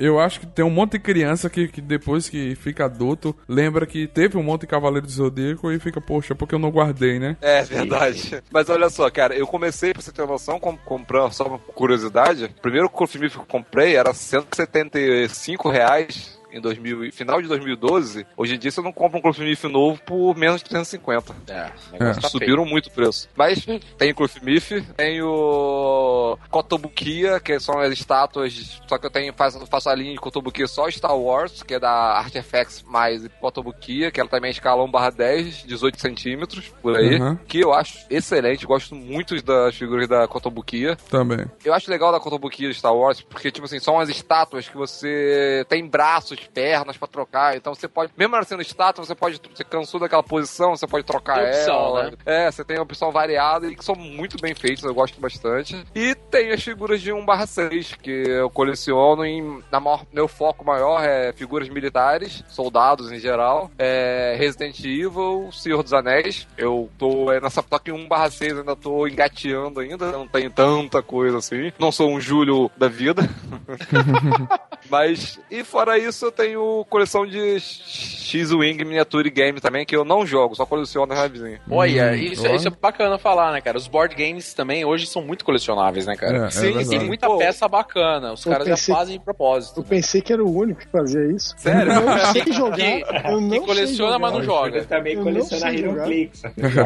Eu acho que tem um monte de criança que, que depois que fica adulto, lembra que teve um monte de Cavaleiro do Zodíaco e fica, poxa, porque eu não guardei, né? É verdade. Mas olha só, cara, eu comecei, pra você ter noção, com, comprando, só uma curiosidade, o primeiro Myth que eu comprei era 175 reais em 2000, e- final de 2012. Hoje em dia você não compra um Cloth Myth novo por menos de 350. É, negócio tá Subiram muito o preço. Mas tem o Cloth Myth, tem o Kotobukiya, que são as estátuas, só que eu tenho, faço, faço a linha de Kotobukiya só Star Wars, que é da Artifacts mais Kotobukiya, que ela também é escala 1 10, 18 centímetros, por aí. Uhum. Que eu acho excelente, gosto muito das figuras da Kotobukiya. Também. Eu acho legal da Kotobukiya de Star Wars, porque, tipo assim, são as estátuas que você tem braços, pernas pra trocar. Então você pode, mesmo ela sendo estátua, você pode, você cansou daquela posição, você pode trocar Tem opção, ela. né? É, você tem a opção variada e que são muito bem feitos, eu gosto bastante. E tem as figuras de 1/6, que eu coleciono em, na maior, meu foco maior é figuras militares, soldados em geral, é Resident Evil, Senhor dos Anéis. Eu tô é, nessa toque 1/6, ainda tô engateando ainda, não tenho tanta coisa assim. Não sou um Júlio da vida. Mas, e fora isso, eu tenho coleção de X-Wing Miniature Game também, que eu não jogo, só coleciono na revizinha. Olha, Hum, isso, isso é bacana falar, né, cara? Os board games também hoje são muito colecionáveis, né, cara? É, é Sim, verdade. Tem muita Pô, peça bacana. Os caras pensei- já fazem de propósito. Eu pensei que era o único que fazia isso. Sério? Eu não sei jogar. Que- eu não que coleciona, sei mas não joga. Eu também Eu coleciona. HeroClix.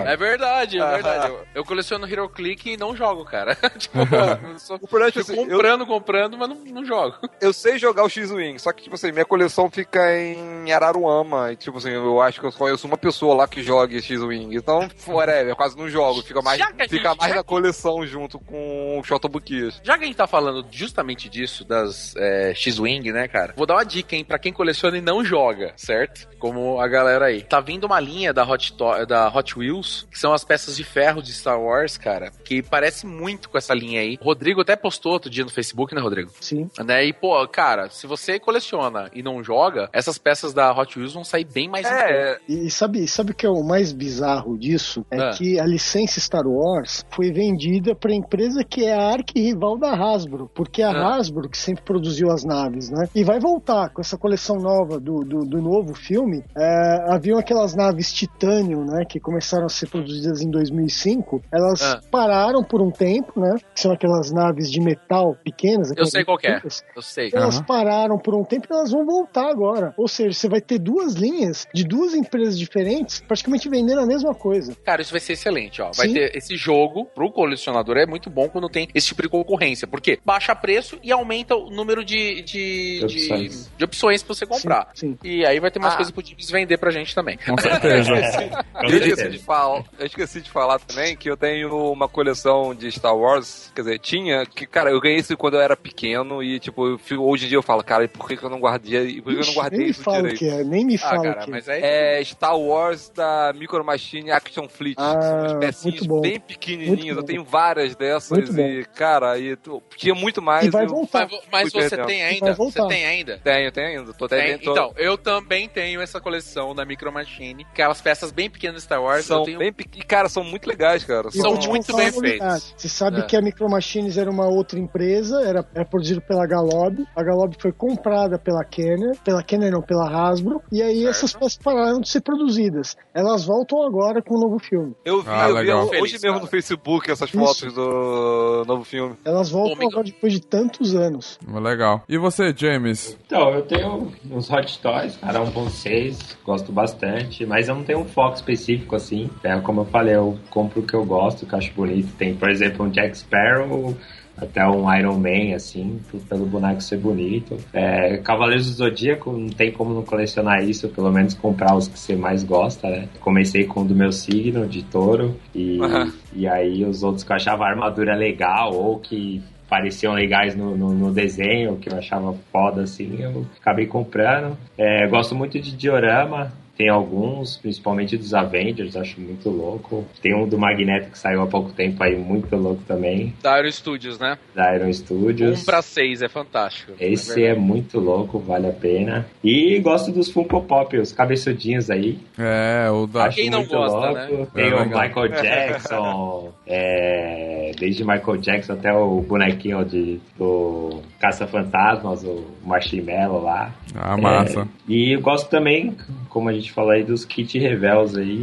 É verdade, é verdade. Eu, eu coleciono Hero Click e não jogo, cara. tipo, eu só O problema é que, assim, eu- comprando, comprando, mas não, não jogo. Eu sei jogar o X-Wing, só que, tipo assim, minha coleção fica em Araruama. E, tipo assim, eu acho que eu conheço uma pessoa lá que joga X-Wing. Então, whatever, eu quase não jogo. Fica mais, gente- fica mais na que- coleção junto com o Shotobukias. Já que a gente tá falando justamente disso, das é, X-Wing, né, cara? Vou dar uma dica, hein, pra quem coleciona e não joga, certo? Como a galera aí. Tá vindo uma linha da Hot, To- da Hot Wheels, que são as peças de ferro de Star Wars, cara, que parece muito com essa linha aí. O Rodrigo até postou outro dia no Facebook, né, Rodrigo? Sim. Né? E, pô, cara, se você coleciona e não joga, essas peças da Hot Wheels vão sair bem mais. É, E sabe, sabe o que é o mais bizarro disso? É Ah. que a licença Star Wars foi vendida para empresa que é a arquirrival da Hasbro, porque a Ah. Hasbro que sempre produziu as naves, né? E vai voltar com essa coleção nova do, do, do novo filme. É, haviam aquelas naves Titanium, né? Que começaram a ser produzidas em 2005. Elas Ah. pararam por um tempo, né? Que são aquelas naves de metal pequenas. Eu sei qual que é. Eu sei. Elas Aham. pararam por um tempo e elas vão voltar agora. Ou seja, você vai ter duas linhas de duas empresas diferentes praticamente vendendo a mesma coisa. Cara, isso vai ser excelente, ó. Vai Sim. ter esse jogo pro colecionador é muito bom quando tem esse tipo de concorrência, porque baixa preço e aumenta o número de, de, De opções. de, de opções pra você comprar. Sim, sim. E aí vai ter mais Ah. coisas pro James vender pra gente também. Com certeza. Eu esqueci, de falar, eu esqueci de falar também que eu tenho uma coleção de Star Wars, quer dizer, tinha, que, cara, eu ganhei isso quando eu era pequeno e, tipo, eu hoje em dia eu falo, cara, e por que, que eu não guardei, por que, que eu não guardei nem me fala o que é, nem me Ah, fala cara, o que é. mas aí. É Star Wars da Micro Machine Action Fleet. Ah, São umas pecinhas muito bom. bem pequenininhas. Eu tenho várias dessas Muito bom. e, cara, e, tinha muito mais. E vai eu- voltar. Mas, mas você perdendo. tem Vai ainda? voltar. Você tem ainda? Tenho, tenho ainda. Tô até Tem? dentro. Então, eu também tenho essa coleção da Micro Machine, aquelas peças bem pequenas de Star Wars. são eu tenho... bem pequenos. Cara, são muito legais, cara. E São muito bem feitos. Você sabe É. que a Micro Machines era uma outra empresa, era, era produzido pela Galob. A Galob Bob foi comprada pela Kenner, pela Kenner não, pela Hasbro, e aí essas peças pararam de ser produzidas. Elas voltam agora com o novo filme. Eu vi, Ah, eu vi hoje Feliz, mesmo cara. no Facebook essas Isso. fotos do novo filme. Elas voltam Amigo. agora depois de tantos anos. Legal. E você, James? Então, eu tenho uns Hot Toys, cara, 1.6, gosto bastante, mas eu não tenho um foco específico assim. É, como eu falei, eu compro o que eu gosto, o que eu acho bonito. Tem, por exemplo, um Jack Sparrow, até um Iron Man, assim, pelo boneco ser bonito. É, Cavaleiros do Zodíaco, não tem como não colecionar isso, pelo menos comprar os que você mais gosta, né? Comecei com o do meu signo, de touro, e, Aham. e aí os outros que eu achava a armadura legal, ou que pareciam legais no, no, no desenho, que eu achava foda assim, eu acabei comprando. É, gosto muito de diorama, tem alguns, principalmente dos Avengers, acho muito louco. Tem um do Magneto que saiu há pouco tempo aí, muito louco também, Da Aero Studios, né? da Iron Studios. Um pra seis, é fantástico. Esse É é muito louco, vale a pena. E gosto dos Funko Pop, os cabeçudinhos aí. É, o da. Acho Quem não muito gosta, louco. né? Tem É o legal. Michael Jackson, é, desde Michael Jackson até o bonequinho de, do Caça-Fantasmas, o Marshmallow lá. Ah, massa. É, e eu gosto também, como a gente falou aí, dos kit revels aí,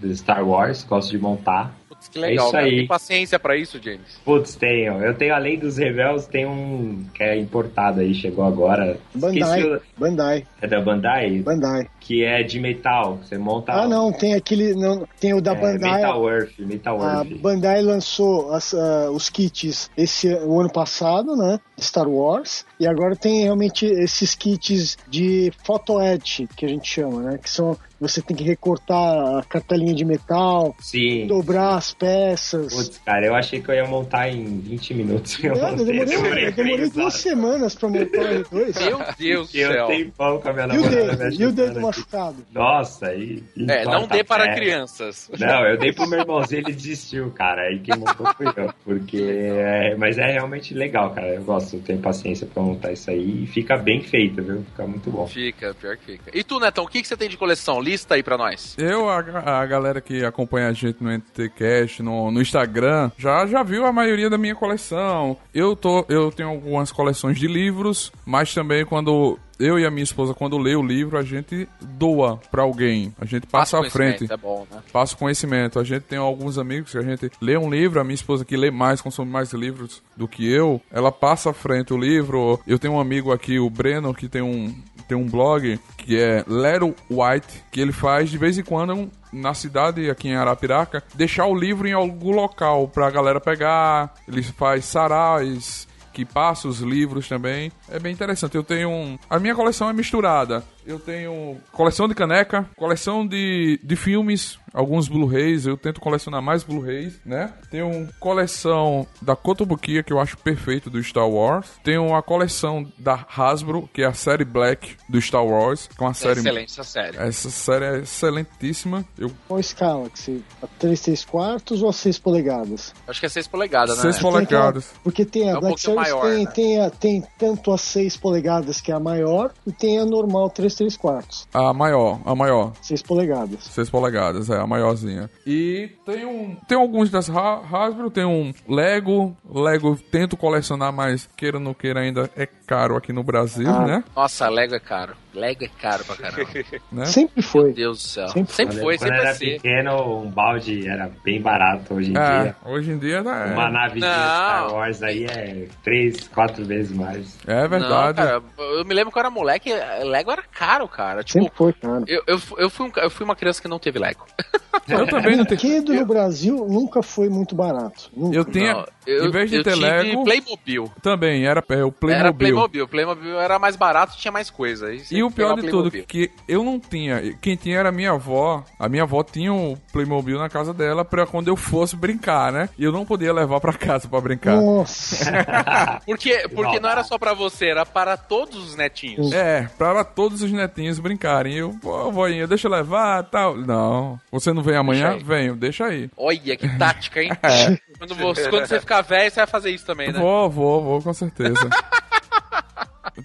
do Star Wars, gosto de montar. Putz, que legal, É isso cara. aí. Tem paciência pra isso, James? Putz, tenho. Eu tenho, além dos revels, tem um que é importado aí, chegou agora. Bandai, o- Bandai, É da Bandai? Bandai. Que é de metal. Você monta. Ah, não, tem aquele. Não, tem o da é, Bandai. Metal Earth, Metal A Earth. Bandai lançou as, ah, os kits esse o ano passado, né? Star Wars. E agora tem realmente esses kits de photo etch, que a gente chama, né? Que são. Você tem que recortar a cartelinha de metal, Sim. dobrar as peças. Putz, cara, eu achei que eu ia montar em 20 minutos. Eu, eu demorei, eu demorei duas semanas pra montar o R2. Meu Deus do Eu céu. tenho pão com a minha E o namorada. E o dedo machucado? Nossa, e. É, não dê para crianças. Não, eu dei pro meu irmãozinho, ele desistiu, cara. Aí quem montou fui eu. Porque. É, mas é realmente legal, cara. Eu gosto, eu tenho paciência pra montar isso aí. E fica bem feito, viu? Fica muito bom. Fica, pior que fica. E tu, Netão, o que, que você tem de coleção? Lista aí pra nós. Eu, a, a galera que acompanha a gente no NTCast, no, no Instagram, já, já viu a maioria da minha coleção. Eu, tô, eu tenho algumas coleções de livros, mas também quando eu e a minha esposa, quando lê o livro, a gente doa pra alguém. A gente passa à conhecimento, frente. É bom, né? Passa o conhecimento. A gente tem alguns amigos que a gente lê um livro, a minha esposa que lê mais, consome mais livros do que eu, ela passa à frente o livro. Eu tenho um amigo aqui, o Breno, que tem um, tem um blog que é Lero White, que ele faz de vez em quando um- na cidade aqui em Arapiraca, deixar o livro em algum local pra galera pegar. Ele faz sarais, que passa os livros também. É bem interessante. Eu tenho um. A minha coleção é misturada. Eu tenho coleção de caneca, coleção de, de filmes, alguns Blu-rays. Eu tento colecionar mais Blu-rays, né? Tenho coleção da Kotobukiya, que eu acho perfeito do Star Wars. Tenho a coleção da Hasbro, que é a série Black do Star Wars, que é uma série. Excelente essa série. Essa série é excelentíssima. Eu Qual escala? Que você, a 3, 3 quartos ou a 6 polegadas? Acho que é 6 polegadas, né? Seis Tem aquela- polegadas. porque tem a É um Black Series maior, tem, né? tem, a- tem tanto a 6 polegadas, que é a maior, e tem a normal 3, 3 quartos. A maior, a maior. 6 polegadas. 6 polegadas, é a maiorzinha. E tem um. Tem alguns das Ha- Hasbro, tem um Lego. Lego tento colecionar, mas queira ou não queira, ainda é caro aqui no Brasil, Ah. né? Nossa, Lego é caro. Lego é caro pra caramba. né? Sempre foi. Meu Deus do céu. Sempre Sempre, foi, Quando sempre era ser. pequeno, um balde era bem barato hoje em É, dia. hoje em dia tá- Uma é, nave de Não. Star Wars aí é três, quatro vezes mais. é Não, verdade. cara, eu me lembro que eu era moleque, Lego era caro, cara. Tipo, Sempre foi, cara. eu, eu, eu, fui um, eu fui uma criança que não teve Lego. eu também não tenho. Brinquedo no Brasil nunca foi muito barato. Nunca. Eu tinha. Não, eu, em vez de eu ter tive Lego, Playmobil. também era é, o Playmobil. Era Playmobil. Playmobil era mais barato tinha mais coisa. Aí E o pior de tudo, Playmobil. que eu não tinha. Quem tinha era a minha avó. A minha avó tinha um Playmobil na casa dela pra quando eu fosse brincar, né? E eu não podia levar pra casa pra brincar. Nossa. Porque, porque não era só pra você, era para todos os netinhos. É, pra todos os netinhos brincarem. Eu, pô, voinha, deixa eu levar tal. Não. Você não vem amanhã? aí. Venho, deixa aí. Olha que tática, hein? Quando, você, quando você ficar velho, você vai fazer isso também, né? Vou, vou, vou, com certeza.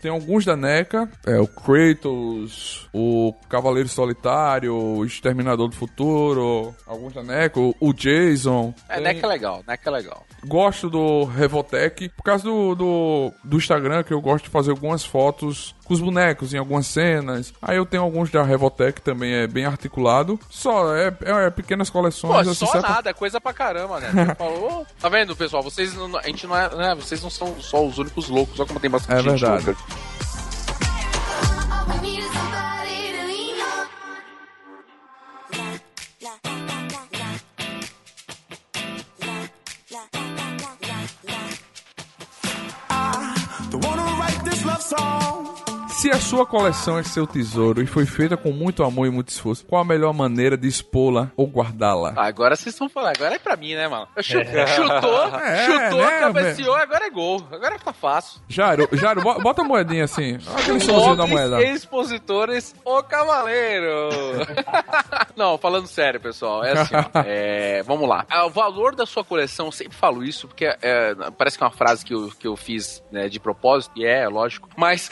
tem alguns da NECA, é o Kratos, o Cavaleiro Solitário, o Exterminador do Futuro, alguns da NECA, o, o Jason. É, Tem- NECA é legal, NECA é legal. Gosto do Revotec, por causa do, do, do Instagram, que eu gosto de fazer algumas fotos com os bonecos em algumas cenas. Aí eu tenho alguns da Revotec, também é bem articulado. Só, é, é, é pequenas coleções. Pô, assim, só certa- nada, é coisa pra caramba, né? Falou, tá vendo, pessoal? Vocês não, a gente não é, né? Vocês não são só os únicos loucos, olha como tem bastante É gente verdade. louca. Se a sua coleção é seu tesouro e foi feita com muito amor e muito esforço, qual a melhor maneira de expô-la ou guardá-la? Agora vocês estão falando, agora é pra mim, né, mano? Chu- Chutou, É, chutou, né, cabeceou, agora é gol. Agora tá fácil. Jairo, Jairo, bo- bota a moedinha assim. Olha aquele somzinho da moeda. expositores, o cavaleiro. Não, falando sério, pessoal, é assim, ó, é, vamos lá. O valor da sua coleção, eu sempre falo isso, porque é, parece que é uma frase que eu, que eu fiz né, de propósito, e é, lógico, mas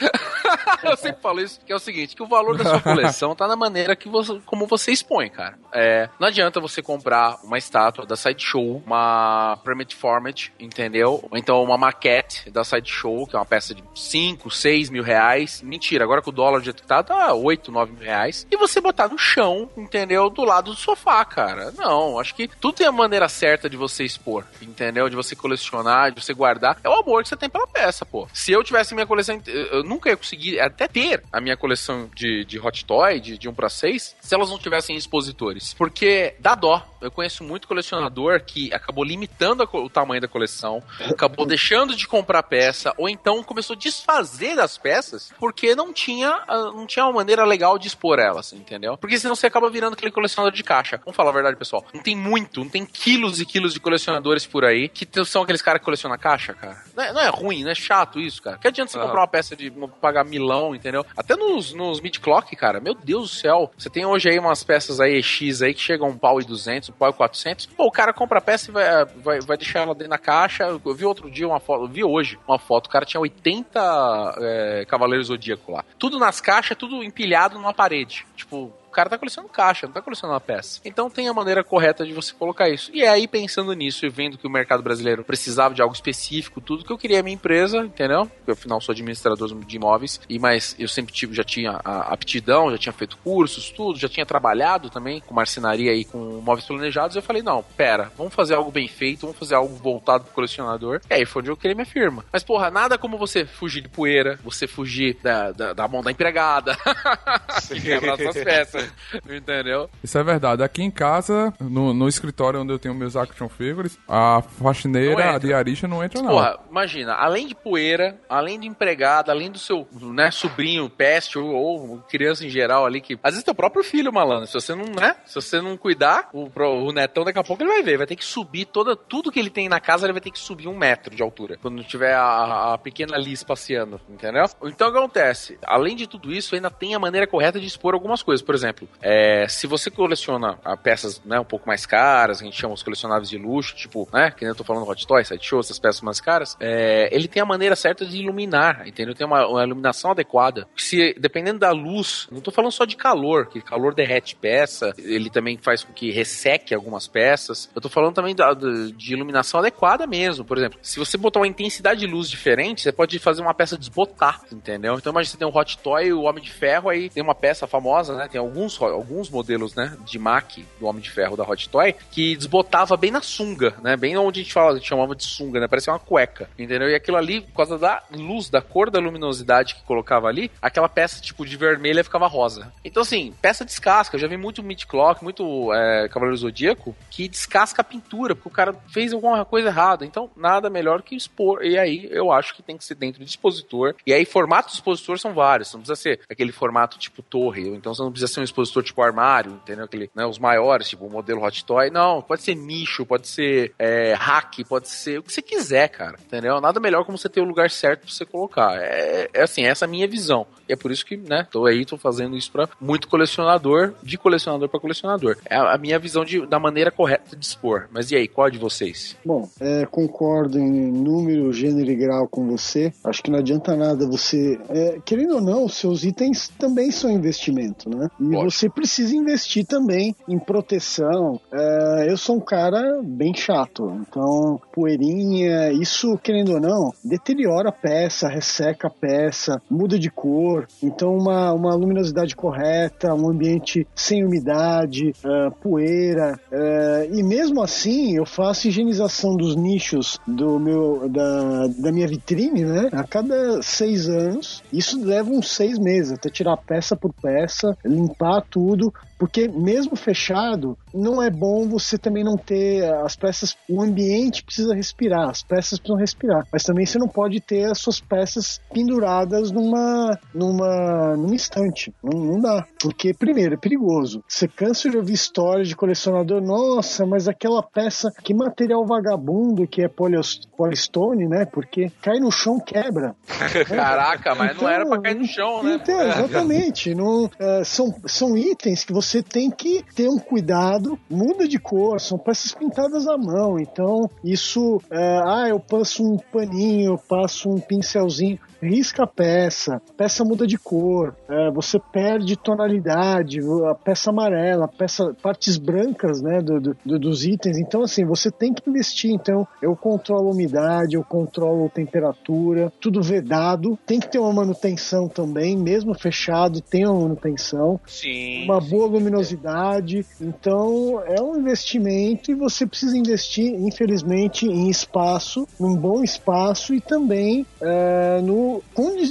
eu sempre falo isso, que é o seguinte, que o valor da sua coleção tá na maneira que você, como você expõe, cara. É, não adianta você comprar uma estátua da Sideshow, uma Permit Format, entendeu? Ou então uma maquete da Sideshow, que é uma peça de 5, 6 mil reais. Mentira, agora com o dólar jeito que tá, tá 8, 9 mil reais. E você botar no chão, entendeu? Do lado do sofá, cara. Não, acho que tudo tem a maneira certa de você expor, entendeu? De você colecionar, de você guardar. É o amor que você tem pela peça, pô. Se eu tivesse minha coleção, eu nunca ia conseguir até ter a minha coleção de, de Hot Toy, de, de 1 para 6, se elas não tivessem expositores. Porque dá dó. Eu conheço muito colecionador que acabou limitando o tamanho da coleção, acabou deixando de comprar peça, ou então começou a desfazer das peças porque não tinha, ah, não tinha uma maneira legal de expor elas, entendeu? Porque senão você acaba virando aquele colecionador de caixa. Vamos falar a verdade, pessoal. Não tem muito, não tem quilos e quilos de colecionadores por aí que são aqueles caras que colecionam caixa, cara. Não é, não é ruim, não é chato isso, cara. Que adianta você Aham. comprar uma peça de pagar milão, entendeu? Até nos, nos mid-clock, cara, meu Deus do céu. Você tem hoje aí umas peças aí EX aí que chegam um pau e 200, um pau e 400. Pô, o cara compra a peça e vai, vai, vai deixar ela dentro da caixa. Eu vi outro dia uma foto, vi hoje uma foto, o cara tinha 80 é, Cavaleiros Zodíaco lá. Tudo nas caixas, tudo empilhado numa parede. Tipo, cara tá colecionando caixa, não tá colecionando uma peça. Então tem a maneira correta de você colocar isso. E é aí, pensando nisso e vendo que o mercado brasileiro precisava de algo específico, tudo que eu queria a minha empresa, entendeu? Porque afinal sou administrador de imóveis, e mas eu sempre tive, já tinha a aptidão, já tinha feito cursos, tudo, já tinha trabalhado também com marcenaria e com móveis planejados. Eu falei, não, pera, vamos fazer algo bem feito, vamos fazer algo voltado pro colecionador. E aí foi onde eu criei minha firma. Mas, porra, nada como você fugir de poeira, você fugir da, da, da mão da empregada, quebrar suas peças. Entendeu? Isso é verdade. Aqui em casa, no, no escritório onde eu tenho meus action figures, a faxineira, a diarista não entra, não. Porra, imagina, além de poeira, além de empregada, além do seu né, sobrinho, peste ou, ou criança em geral ali, que às vezes teu próprio filho, malandro, se você não, né, se você não cuidar, o, o netão daqui a pouco ele vai ver, vai ter que subir toda, tudo que ele tem na casa, ele vai ter que subir um metro de altura, quando tiver a, a pequena Liz passeando, entendeu? Então o que acontece? Além de tudo isso, ainda tem a maneira correta de expor algumas coisas, por exemplo, é, se você coleciona ah, peças, né, um pouco mais caras, a gente chama os colecionáveis de luxo, tipo, né, que nem eu tô falando Hot Toys, Sideshow, essas peças mais caras, é, ele tem a maneira certa de iluminar, entendeu? Tem uma, uma iluminação adequada. Se, dependendo da luz, não tô falando só de calor, que calor derrete peça, ele também faz com que resseque algumas peças. Eu tô falando também da- de iluminação adequada mesmo. Por exemplo, se você botar uma intensidade de luz diferente, você pode fazer uma peça desbotar, entendeu? Então imagina você tem um Hot Toy o Homem de Ferro, aí tem uma peça famosa, né? Tem alguns, alguns modelos, né, de MAC do Homem de Ferro da Hot Toy que desbotava bem na sunga, né? Bem onde a gente fala, a gente chamava de sunga, né? Parecia uma cueca, entendeu? E aquilo ali, por causa da luz, da cor da luminosidade que colocava ali, aquela peça tipo de vermelha ficava rosa. Então assim, peça descasca. Eu já vi muito mid-clock, muito é, Cavaleiro Zodíaco que descasca a pintura, porque o cara fez alguma coisa errada. Então, nada melhor que expor. E aí, eu acho que tem que ser dentro de expositor. E aí, formato de expositor são vários. Não precisa ser aquele formato tipo torre. Então, você não precisa ser um expositor tipo armário, entendeu? Aquele, né, os maiores, tipo o modelo Hot Toy. Não, pode ser nicho, pode ser é, hack, pode ser o que você quiser, cara, entendeu? Nada melhor como você ter o lugar certo pra você colocar. É, é assim, essa é a minha visão. E é por isso que, né, tô aí, tô fazendo isso pra muito colecionador, de colecionador pra colecionador. É a minha visão de, da maneira correta de expor. Mas e aí, qual é de vocês? Bom, é, concordo em número, gênero e grau com você. Acho que não adianta nada você. é, querendo ou não, seus itens também são investimento, né? E Lógico. você precisa investir também em proteção. É, eu sou um cara bem chato, então poeirinha, isso, querendo ou não, deteriora a peça, resseca a peça, muda de cor. Então, uma, uma luminosidade correta, um ambiente sem umidade, é, poeira. é, e mesmo assim, eu faço higienização dos nichos do meu, da, da minha vitrine, né? A cada seis anos. Isso leva uns seis meses, até tirar peça por peça, limpar tudo. Porque mesmo fechado, não é bom você também não ter as peças. O ambiente precisa respirar, as peças precisam respirar. Mas também você não pode ter as suas peças penduradas numa, numa, numa estante. Não, não dá. Porque, primeiro, é perigoso. Você cansa de ouvir histórias de colecionador. Nossa, mas aquela peça, que material vagabundo que é polistone, né? Porque cai no chão, quebra. Caraca, mas não Então, era pra cair no chão, né? Então, exatamente. Não, é, são, são itens que você tem que ter um cuidado, muda de cor, são peças pintadas à mão. Então, isso, é, ah, eu passo um paninho, eu passo um pincelzinho, risca a peça, peça muda de cor, é, você perde tonalidade, a peça amarela, a peça, partes brancas né, do, do- do- dos itens. Então, assim, você tem que investir. Então, eu controlo a umidade, eu controlo a temperatura, tudo vedado. Tem que ter uma manutenção também, mesmo fechado, tem uma manutenção Sim. uma boa luminosidade. Então é um investimento e você precisa investir, infelizmente, em espaço, num bom espaço e também é, no,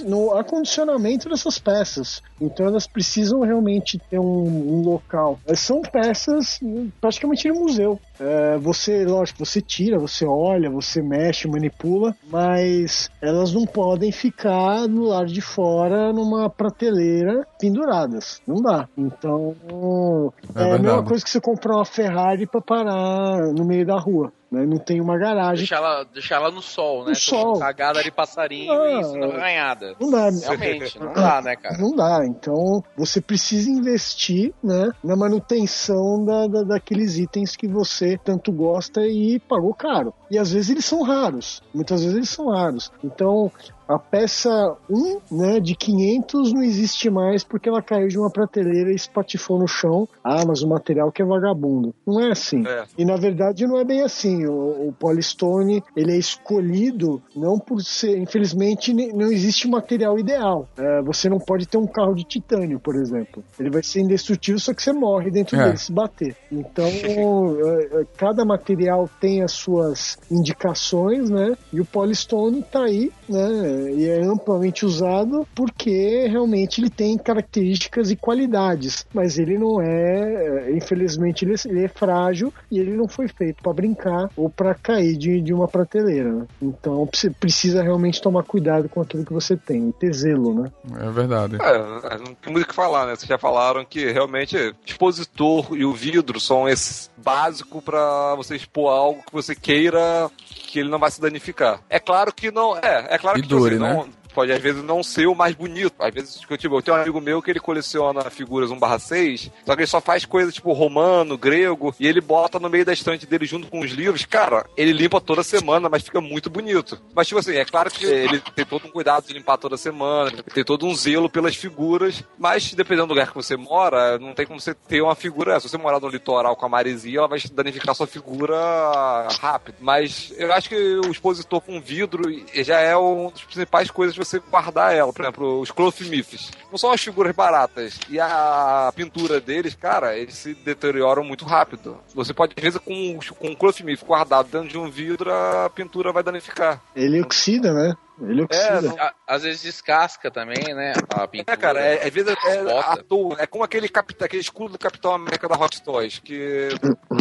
no acondicionamento dessas peças. Então elas precisam realmente ter um, um local. São peças hum, praticamente no museu. É, você, lógico, você tira, você olha, você mexe, manipula, mas elas não podem ficar do lado de fora numa prateleira penduradas. Não dá. Então, É é, a mesma coisa que você comprar uma Ferrari pra parar no meio da rua. Né? Não tem uma garagem. Deixar ela, deixar ela no sol, né? No sol. Cagada de passarinho Ah, e isso arranhada. Não dá. Realmente, não dá, né, cara? Não dá. Então, você precisa investir né, na manutenção da, da- daqueles itens que você tanto gosta e pagou caro. E às vezes eles são raros. Muitas vezes eles são raros. Então, a peça 1 né, de 500 não existe mais porque ela caiu de uma prateleira e espatifou no chão. Ah, mas o material que é vagabundo. Não é assim. É. E na verdade não é bem assim. O, o Polystone ele é escolhido não por ser. Infelizmente não existe material ideal. É, você não pode ter um carro de titânio, por exemplo. Ele vai ser indestrutível, só que você morre dentro É. dele se bater. Então é, é, cada material tem as suas indicações, né? E o Polystone tá aí, né? E é amplamente usado porque realmente ele tem características e qualidades, mas ele não é, é, infelizmente, ele, ele é frágil e ele não foi feito para brincar ou para cair de, de uma prateleira. né? Então pre- precisa realmente tomar cuidado com aquilo que você tem, e ter zelo, né? É verdade. É, não tem muito o que falar, né? Vocês já falaram que realmente o expositor e o vidro são esse básico pra você expor algo que você queira que ele não vai se danificar. É claro que não. É, é claro E que dure, tipo, né? não, Pode às vezes não ser o mais bonito. Às vezes, tipo, tipo, eu tenho um amigo meu que ele coleciona figuras 1/6, só que ele só faz coisa tipo romano, grego, e ele bota no meio da estante dele junto com os livros. Cara, ele limpa toda semana, mas fica muito bonito. Mas, tipo assim, é claro que ele tem todo um cuidado de limpar toda semana, tem todo um zelo pelas figuras, mas dependendo do lugar que você mora, não tem como você ter uma figura. Se você morar no litoral com a maresia, ela vai danificar sua figura rápido. Mas eu acho que o expositor com vidro já é uma das principais coisas você guardar ela. Por exemplo, os cloth myths. Não são as figuras baratas. E a pintura deles, cara, eles se deterioram muito rápido. Você pode, às vezes, com, com um cloth myth guardado dentro de um vidro, a pintura vai danificar. Ele oxida, né? Ele oxida. A- Às vezes descasca também, né? A pintura. É, cara, é, às vezes é, à toa. é como aquele, capita, aquele escudo do Capitão América da Hot Toys, que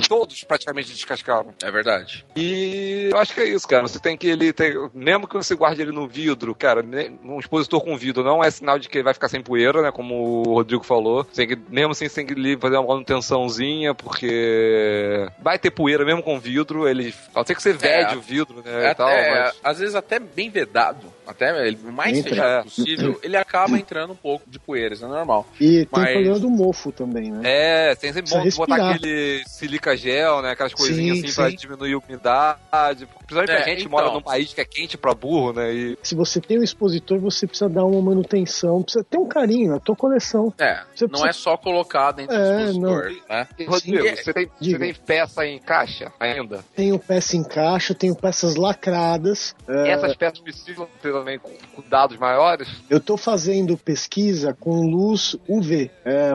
todos praticamente descascaram. É verdade. E eu acho que é isso, cara. Você tem que ele ter, mesmo que você guarde ele no vidro, cara, um expositor com vidro não é sinal de que ele vai ficar sem poeira, né? Como o Rodrigo falou. Você tem que, mesmo assim, você tem que fazer uma manutençãozinha, porque vai ter poeira mesmo com vidro. Ele, a não ser que você vede É, o vidro, né? É e tal, até- mas- Às vezes até bem vedado, até ele- o mais Entra. fechado É. possível, ele acaba entrando um pouco de poeira, isso é normal. E tem Mas- o problema do mofo também, né? É, tem sempre bom botar aquele silica gel, né? Aquelas coisinhas Sim, assim pra sim. diminuir a umidade. Principalmente É, a gente então. mora num país que é quente pra burro, né? E Se você tem um expositor, você precisa dar uma manutenção, precisa ter um carinho na tua coleção. É, Você não precisa- é só colocar dentro É, do expositor, né? E, Rodrigo, Sim. você, tem, você tem peça em caixa ainda? Tenho peça em caixa, tenho peças lacradas. é, Essas peças precisam ter também com cuidados maiores? Eu estou fazendo pesquisa com luz UV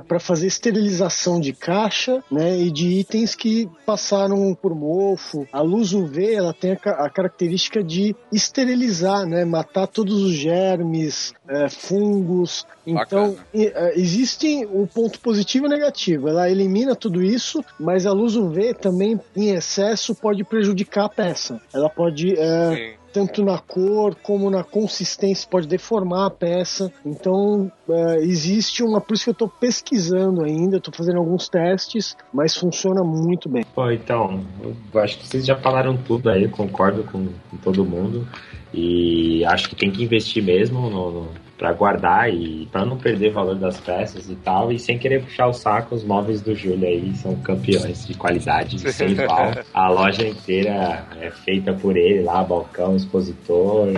para fazer esterilização de caixa né, e de itens que passaram por mofo. A luz UV ela tem a, a característica de esterilizar, né, matar todos os germes, é, fungos. Então, Bacana. e, é, existe o ponto positivo e negativo. Ela elimina tudo isso, mas a luz UV também, em excesso, pode prejudicar a peça. Ela pode é. Tanto na cor como na consistência, pode deformar a peça. Então, é, existe uma. Por isso que eu estou pesquisando ainda, estou fazendo alguns testes, mas funciona muito bem. Então, eu acho que vocês já falaram tudo aí, concordo com, com todo mundo. E acho que tem que investir mesmo no, no, para guardar e para não perder o valor das peças e tal. E sem querer puxar o saco, os móveis do Júlio aí são campeões de qualidade, sem igual. A loja inteira é feita por ele lá, balcão, expositor.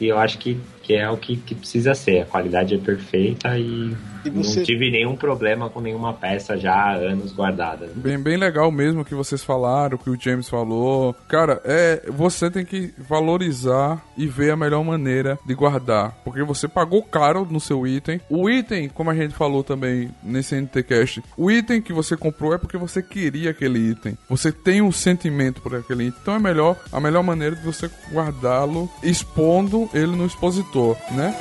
E eu acho que, que é o que, que precisa ser. A qualidade é perfeita e, E você- não tive nenhum problema com nenhuma peça já há anos guardada. Bem, bem legal mesmo o que vocês falaram, o que o James falou. Cara, é você tem que valorizar e ver a melhor maneira de guardar, porque você pagou caro no seu item. O item, como a gente falou também nesse NTcast, o item que você comprou é porque você queria aquele item. Você tem um sentimento por aquele item. Então é melhor, a melhor maneira de você guardá-lo expondo ele no expositor, né?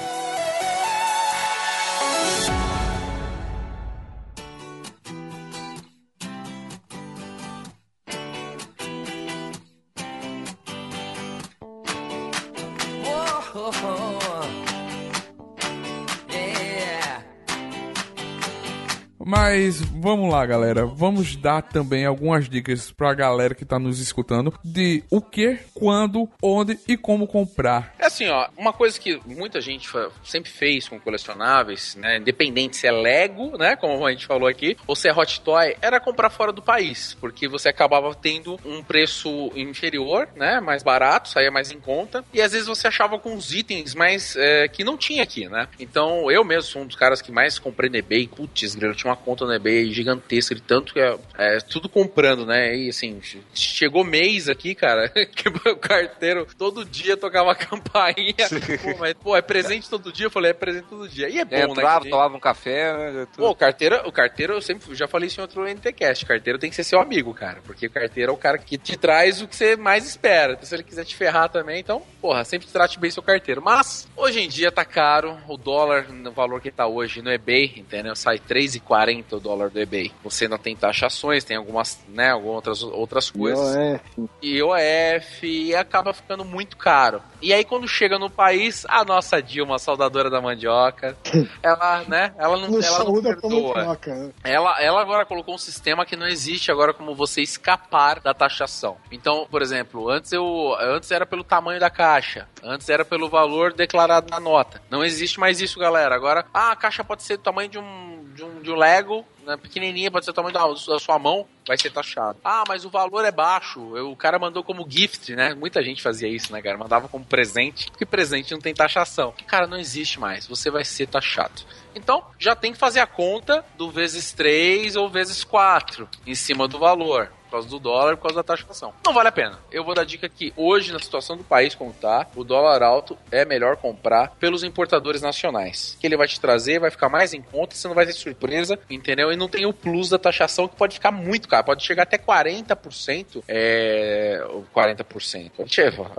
my Mas vamos lá, galera. Vamos dar também algumas dicas pra galera que tá nos escutando de o que, quando, onde e como comprar. É assim, ó, uma coisa que muita gente sempre fez com colecionáveis, né, independente se é Lego, né, como a gente falou aqui, ou se é Hot Toy, era comprar fora do país, porque você acabava tendo um preço inferior, né, mais barato, saía mais em conta, e às vezes você achava com os itens mais é, que não tinha aqui, né. Então, eu mesmo sou um dos caras que mais comprei no eBay, putz, eu tinha uma conta no eBay gigantesca, de tanto que é, é, tudo comprando, né, e assim, chegou mês aqui, cara, que o carteiro todo dia tocava a campainha, pô, mas, pô, é presente todo dia? Eu falei, é presente todo dia. E é bom, né? Entrava, tomava um café, né? tudo. Pô, o carteiro, o carteiro, eu sempre já falei isso em outro NTCast. Carteiro tem que ser seu amigo, cara. Porque o carteiro é o cara que te traz o que você mais espera. Então, se ele quiser te ferrar também, então, porra, sempre trate bem seu carteiro. Mas, hoje em dia tá caro. O dólar, no valor que tá hoje no eBay, entendeu? Sai 3,40 o dólar do eBay. Você ainda tem taxações, tem algumas, né, algumas outras, outras coisas. IOF. IOF e acaba ficando muito caro. E aí quando chega no país, a nossa Dilma, saudadora da mandioca, ela, né, ela não, No ela não perdoa. né? Ela, ela agora colocou um sistema que não existe agora como você escapar da taxação. Então, por exemplo, antes eu antes era pelo tamanho da caixa, antes era pelo valor declarado na nota. Não existe mais isso, galera. Agora, ah, a caixa pode ser do tamanho de um de um, de um Lego, né, pequenininha, pode ser do tamanho da, da sua mão, vai ser taxado. Ah, mas o valor é baixo. Eu- o cara mandou como gift, né? Muita gente fazia isso, né, cara? Mandava como presente, porque presente não tem taxação. Cara, não existe mais. Você vai ser taxado. Então, já tem que fazer a conta do vezes 3 ou vezes 4 em cima do valor. Por causa do dólar, por causa da taxação. Não vale a pena. Eu vou dar dica que hoje, na situação do país como tá, o dólar alto é melhor comprar pelos importadores nacionais. Que ele vai te trazer, vai ficar mais em conta, você não vai ter surpresa, entendeu? E não tem o plus da taxação que pode ficar muito caro. Pode chegar até 40%. É. 40%.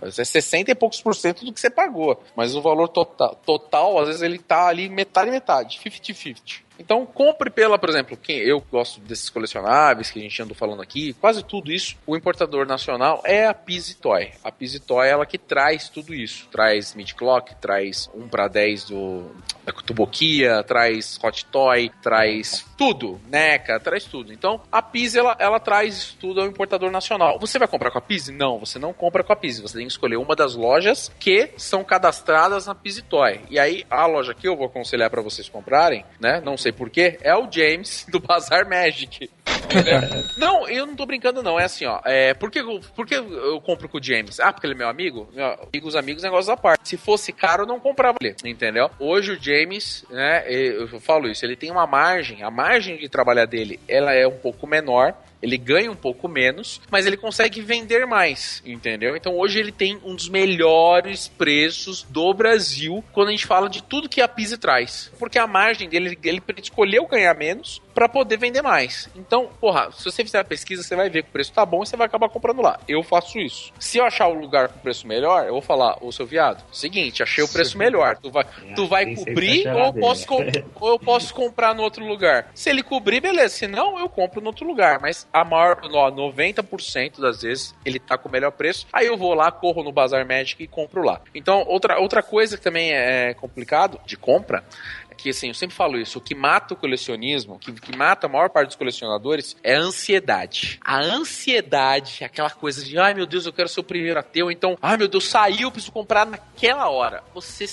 É 60 e poucos por cento do que você pagou. Mas o valor total, total às vezes, ele tá ali metade metade. 50-50. Então, compre pela, por exemplo, quem eu gosto desses colecionáveis que a gente andou falando aqui, quase tudo isso, o importador nacional é a Pizzy Toy. A Pizzy Toy ela que traz tudo isso. Traz Mid Clock, traz 1 para 10 do da Tuboquia, traz Hot Toy, traz tudo, NECA, traz tudo. Então, a Pizzy ela, ela traz isso tudo ao importador nacional. Você vai comprar com a Pizzy? Não, você não compra com a Pizzy. Você tem que escolher uma das lojas que são cadastradas na Pizzy Toy. E aí, a loja que eu vou aconselhar para vocês comprarem, né? Não sei porquê, é o James do Bazar Magic. não, eu não tô brincando, não. É assim, ó. É, por, que, eu- por que eu compro com o James? Ah, porque ele é meu amigo? Meu, amigos, amigos, negócio da parte. Se fosse caro, eu não comprava ele, entendeu? Hoje o James, né, eu eu falo isso, ele tem uma margem, a margem de trabalhar dele, ela é um pouco menor. Ele ganha um pouco menos, mas ele consegue vender mais, entendeu? Então hoje ele tem um dos melhores preços do Brasil quando a gente fala de tudo que a Pizzi traz. Porque a margem dele, ele escolheu ganhar menos para poder vender mais. Então, porra, se você fizer a pesquisa, você vai ver que o preço tá bom e você vai acabar comprando lá. Eu faço isso. Se eu achar o lugar com preço melhor, eu vou falar, ô seu viado, seguinte, achei o preço melhor. Tu vai, tu vai cobrir ou eu, posso ou eu posso comprar no outro lugar? Se ele cobrir, beleza. Se não, eu compro no outro lugar. Mas a maior, ó, 90% das vezes ele tá com o melhor preço. Aí eu vou lá, corro no Bazar Magic e compro lá. Então, outra, outra coisa que também é complicado de compra que assim, eu sempre falo isso, o que mata o colecionismo, que, que mata a maior parte dos colecionadores é a ansiedade. A ansiedade, aquela coisa de, ai meu Deus, eu quero ser o primeiro a ter, ou então, ai meu Deus, saiu, preciso comprar naquela hora. Você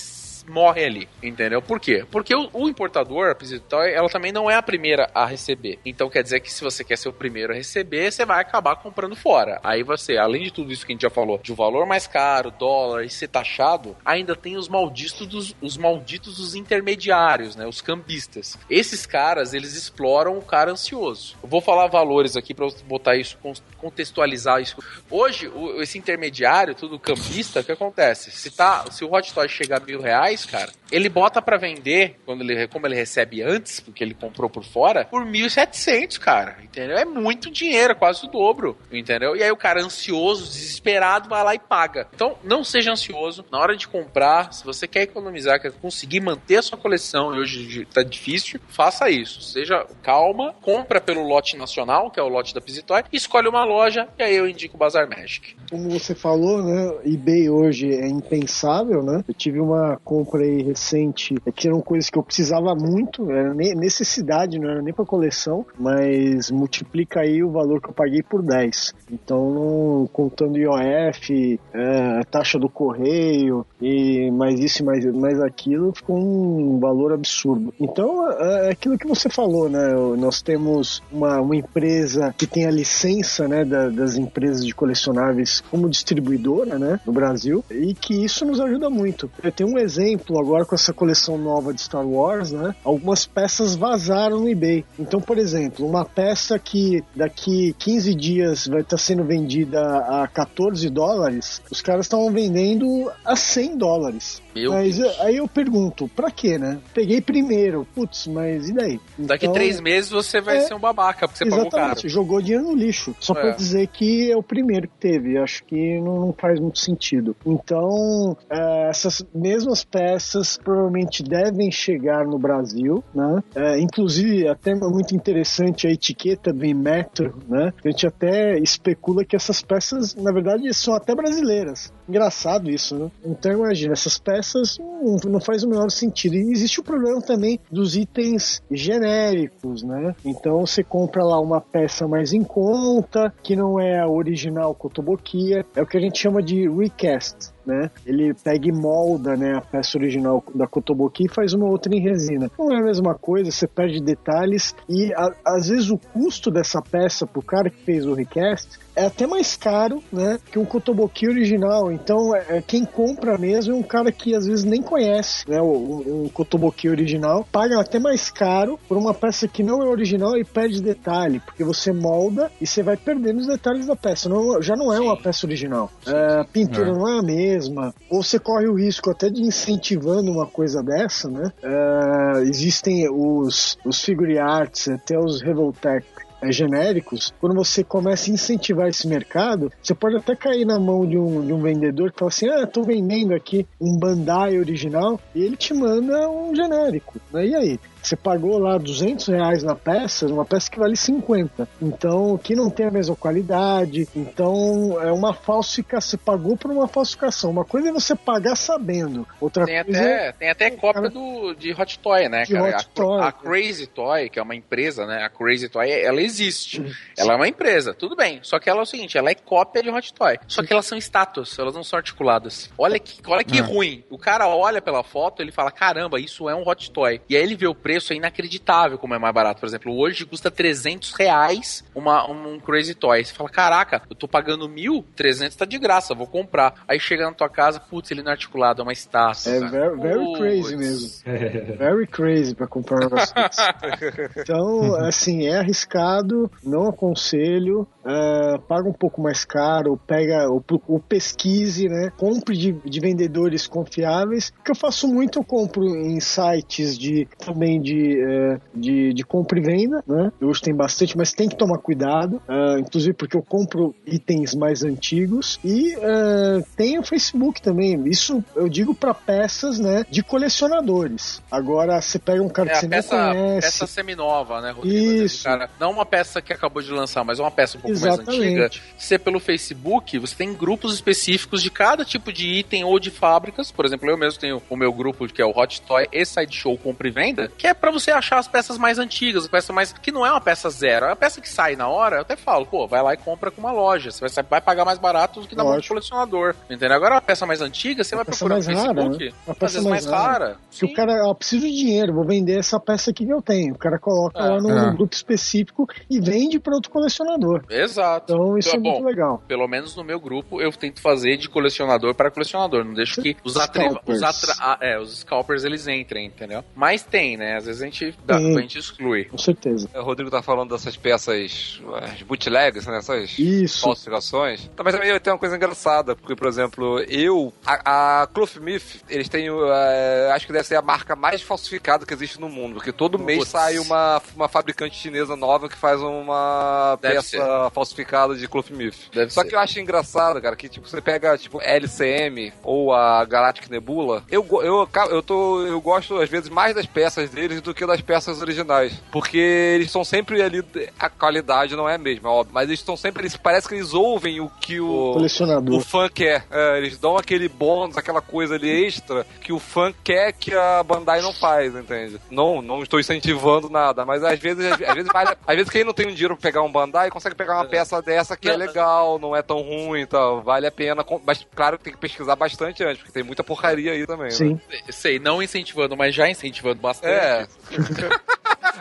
morre ali, entendeu? Por quê? Porque o, o importador, a Pizitoy, ela também não é a primeira a receber. Então quer dizer que se você quer ser o primeiro a receber, você vai acabar comprando fora. Aí você, além de tudo isso que a gente já falou, de um valor mais caro, dólar e ser taxado, ainda tem os malditos dos, os malditos dos intermediários, né? Os cambistas. Esses caras, eles exploram o cara ansioso. Eu vou falar valores aqui eu botar isso, con- contextualizar isso. Hoje, o- esse intermediário, tudo cambista, o que acontece? Se, tá, se o Hot Toy chegar a mil reais, cara, ele bota pra vender, quando ele, como ele recebe antes, porque ele comprou por fora, por 1.700, cara, entendeu? É muito dinheiro, quase o dobro, entendeu? E aí o cara ansioso, desesperado, vai lá e paga. Então, não seja ansioso, na hora de comprar, se você quer economizar, quer conseguir manter a sua coleção, e hoje tá difícil, faça isso. Seja calma, compra pelo lote nacional, que é o lote da Pizitoy, e escolhe uma loja, e aí eu indico o Bazar Magic. Como você falou, né? eBay hoje é impensável, né? Eu tive uma compra aí recente, é que eram coisas que eu precisava muito, era ne- necessidade, não era nem pra coleção, mas multiplica aí o valor que eu paguei por 10. Então, contando IOF, é, taxa do correio e mais isso e mais, mais aquilo, ficou um valor absurdo. Então, é é aquilo que você falou, né? Nós temos uma, uma empresa que tem a licença, né, da- das empresas de colecionáveis como distribuidora, né, no Brasil, e que isso nos ajuda muito. Eu tenho um exemplo agora com essa coleção nova de Star Wars, né? Algumas peças vazaram no eBay. Então, por exemplo, uma peça que daqui 15 dias vai estar sendo vendida a 14 dólares, os caras estavam vendendo a 100 dólares. Meu mas Deus. aí eu pergunto, pra quê, né? Peguei primeiro, putz, mas e daí? Daqui Então, três meses você vai é, ser um babaca, porque você pagou caro. Exatamente, jogou dinheiro no lixo. Só É. pra dizer que é o primeiro que teve. Acho que não, não faz muito sentido. Então, é, essas mesmas peças provavelmente devem chegar no Brasil, né? É, inclusive, até muito interessante a etiqueta do Inmetro, né? A gente até especula que essas peças, na verdade, são até brasileiras. Engraçado isso, né? Então, imagina, essas peças não, faz o menor sentido. E existe o problema também dos itens genéricos, né? Então, você compra lá uma peça mais em conta, que não é a original Kotobukiya, é o que a gente chama de recast. Né? Ele pega e molda, né, a peça original da Kotobuki e faz uma outra em resina. Não é a mesma coisa, você perde detalhes e a- às vezes o custo dessa peça pro cara que fez o recast é até mais caro, né, que um Kotobuki original. Então, é, é quem compra mesmo é um cara que às vezes nem conhece, né, o- Kotobuki original, paga até mais caro por uma peça que não é original e perde detalhe, porque você molda e você vai perdendo os detalhes da peça. Não, já não é uma peça original. É, a pintura É. não é a mesma. Ou você corre o risco até de incentivando uma coisa dessa, né? É, existem os, os figure arts, até os Revoltec é, genéricos, quando você começa a incentivar esse mercado, você pode até cair na mão de um, de um vendedor que fala assim: ah, tô vendendo aqui um Bandai original, e ele te manda um genérico. Né? E aí? Você pagou lá 200 reais na peça, uma peça que vale 50. Então, que não tem a mesma qualidade. Então, é uma falsificação. Você pagou por uma falsificação. Uma coisa é você pagar sabendo. Outra Tem coisa até, tem até cópia cara- do, de Hot Toy, né, De cara? Hot a, Toy. a Crazy Toy, que é uma empresa, né? A Crazy Toy, ela existe. Uhum. Ela é uma empresa, tudo bem. Só que ela é o seguinte, ela é cópia de Hot Toy. Só que elas são estátuas, elas não são articuladas. Olha que, olha que Ah. ruim. O cara olha pela foto, ele fala, caramba, isso é um Hot Toy. E aí ele vê o preço, é inacreditável como é mais barato. Por exemplo, hoje custa 300 reais uma, um Crazy Toy. Você fala, caraca, eu tô pagando mil, 300 tá de graça, vou comprar. Aí chega na tua casa, putz, ele não é articulado, é uma estátua. É cara. very, very crazy mesmo. Very crazy pra comprar um negócio. Então, assim, é arriscado, não aconselho, é, paga um pouco mais caro, pega o, o pesquise, né? Compre de, de vendedores confiáveis. O que eu faço muito, eu compro em sites de também de, é, de, de compra e venda, né? Hoje tem bastante, mas tem que tomar cuidado, é, inclusive porque eu compro itens mais antigos e é, tem o Facebook também. Isso eu digo para peças, né, de colecionadores. Agora você pega um cara É que você peça, não conhece, peça seminova, né, Rodrigo? Isso. Cara, não uma peça que acabou de lançar, mas uma peça um pouco mais Exatamente. antiga. Você pelo Facebook, você tem grupos específicos de cada tipo de item ou de fábricas. Por exemplo, eu mesmo tenho o meu grupo que é o Hot Toy e Sideshow Compra e Venda, que é pra você achar as peças mais antigas, a peça mais que não é uma peça zero, é uma peça que sai na hora. Eu até falo, pô, vai lá e compra com uma loja. Você vai, vai pagar mais barato do que na mão do Lógico. colecionador. Entendeu? Agora uma peça mais antiga, você Uma vai procurar no mais rara, Facebook, né? Uma às peça vezes mais mais rara. rara. que o cara, ó, preciso de dinheiro, vou vender essa peça aqui que eu tenho. O cara coloca É. lá no, É. no grupo específico e vende para outro colecionador. Exato. Então isso é Bom, muito legal. pelo menos no meu grupo, eu tento fazer de colecionador para colecionador. Não deixo que os. Scalpers. os, atra... ah, é, os scalpers eles entrem, entendeu? Mas tem, né? Às vezes a gente, dá, a gente exclui. Com certeza. O Rodrigo tá falando dessas peças, as bootlegs, né? Essas Isso. falsificações. Tá, Mas também tem uma coisa engraçada, porque, por exemplo, eu, a, a Clothmith, eles têm, eh, acho que deve ser a marca mais falsificada que existe no mundo, porque todo mês Putz. sai uma, uma fabricante chinesa nova que faz uma Deve peça falsificada de Clothmith. Só ser. que eu acho engraçado, cara, que tipo, você pega, tipo, LCM ou a Galactic Nebula, eu, eu, eu, tô, eu gosto, às vezes, mais das peças deles do que das peças originais. Porque eles são sempre ali, a qualidade não é a mesma, óbvio, mas eles estão sempre, eles, parece que eles ouvem o que o, Colecionador. o fã quer. É, eles dão aquele bônus, aquela coisa ali extra que o fã quer que a Bandai não faz, entende? Não, não estou incentivando nada, mas às vezes, às, às vezes, vale, às vezes quem não tem um dinheiro pra pegar um Bandai consegue pegar uma peça dessa que é legal, não é tão ruim e tal, vale a pena, mas claro que tem que pesquisar bastante antes, porque tem muita porcaria aí também. né? Sim. Sei, não incentivando, mas já incentivando bastante. É.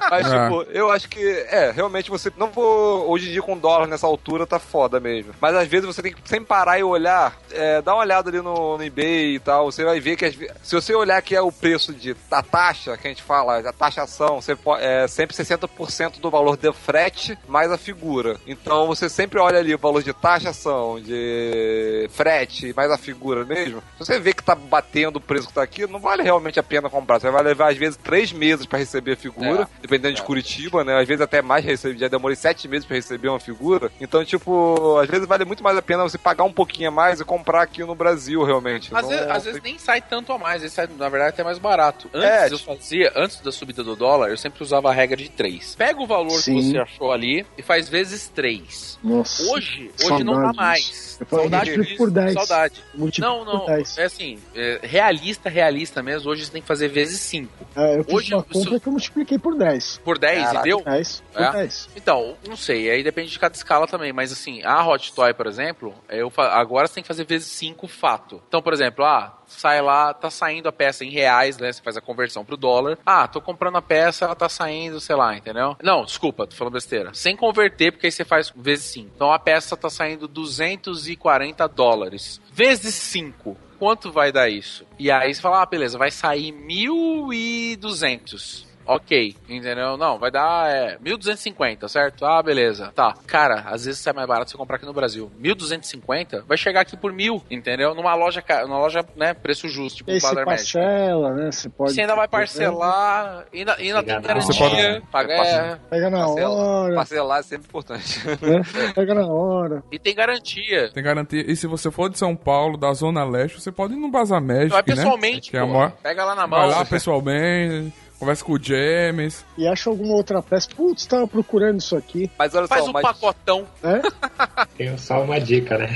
Mas, É. tipo, eu acho que, é, realmente você não vou. Hoje em dia, com dólar nessa altura, tá foda mesmo. Mas às vezes você tem que sempre parar e olhar, é, dar uma olhada ali no, no eBay e tal. Você vai ver que, ve- se você olhar que é o preço de, da taxa, que a gente fala, a taxação, você é sempre 60% do valor de frete mais a figura. Então você sempre olha ali o valor de taxação, de frete, mais a figura mesmo. Se você vê que tá batendo o preço que tá aqui, não vale realmente a pena comprar. Você vai levar, às vezes, três meses pra receber a figura, É. dependendo de É. Curitiba, né? Às vezes até mais receber. Já demorei sete meses pra receber uma figura. Então, tipo, às vezes vale muito mais a pena você pagar um pouquinho a mais e comprar aqui no Brasil, realmente. Às, Não- vezes, às vezes nem sai tanto a mais, ele sai, na verdade, até mais barato. Antes É, eu fazia, antes da subida do dólar, eu sempre usava a regra de 3. Pega o valor Sim. que você achou ali e faz vezes 3. Nossa. Hoje, hoje não dá mais. Eu Saudade disso, por 10. saudade. Não, não, por 10. é assim, é, realista, realista mesmo, hoje você tem que fazer vezes 5. É, eu fiz hoje uma compra que eu multipliquei por 10. 10. Por 10 Caraca. e deu? 10 por É? 10. Então, não sei, aí depende de cada escala também, mas assim, a Hot Toy, por exemplo, eu fa- agora você tem que fazer vezes 5 fato. Então, por exemplo, ah, sai lá, tá saindo a peça em reais, né? Você faz a conversão pro dólar. Ah, tô comprando a peça, ela tá saindo, sei lá, entendeu? Não, desculpa, tô falando besteira. Sem converter, porque aí você faz vezes 5. Então a peça tá saindo 240 dólares. Vezes 5. Quanto vai dar isso? E aí você fala, ah, beleza, vai sair 1.200. Ok, entendeu? Não, vai dar é, 1.250, certo? Ah, beleza. Tá. Cara, às vezes sai mais barato você comprar aqui no Brasil. 1.250 vai chegar aqui por mil, entendeu? Numa loja, numa loja, né, preço justo, tipo E Médico. parcela, né? Você pode. Você ainda vai parcelar, ainda, ainda tem garantia. Passa- é, Pega na Parcela- hora, Parcelar é sempre importante. né? Pega na hora. e tem garantia. Tem garantia. E se você for de São Paulo, da Zona Leste, você pode ir no Bazar Magic, Vai né? pessoalmente, Que é a maior... Pega lá na mão. Vai lá pessoalmente, conversa com o James. E acha alguma outra peça. Putz, tava procurando isso aqui. Mas olha Faz só, um mas... pacotão. né? Tenho só uma dica, né?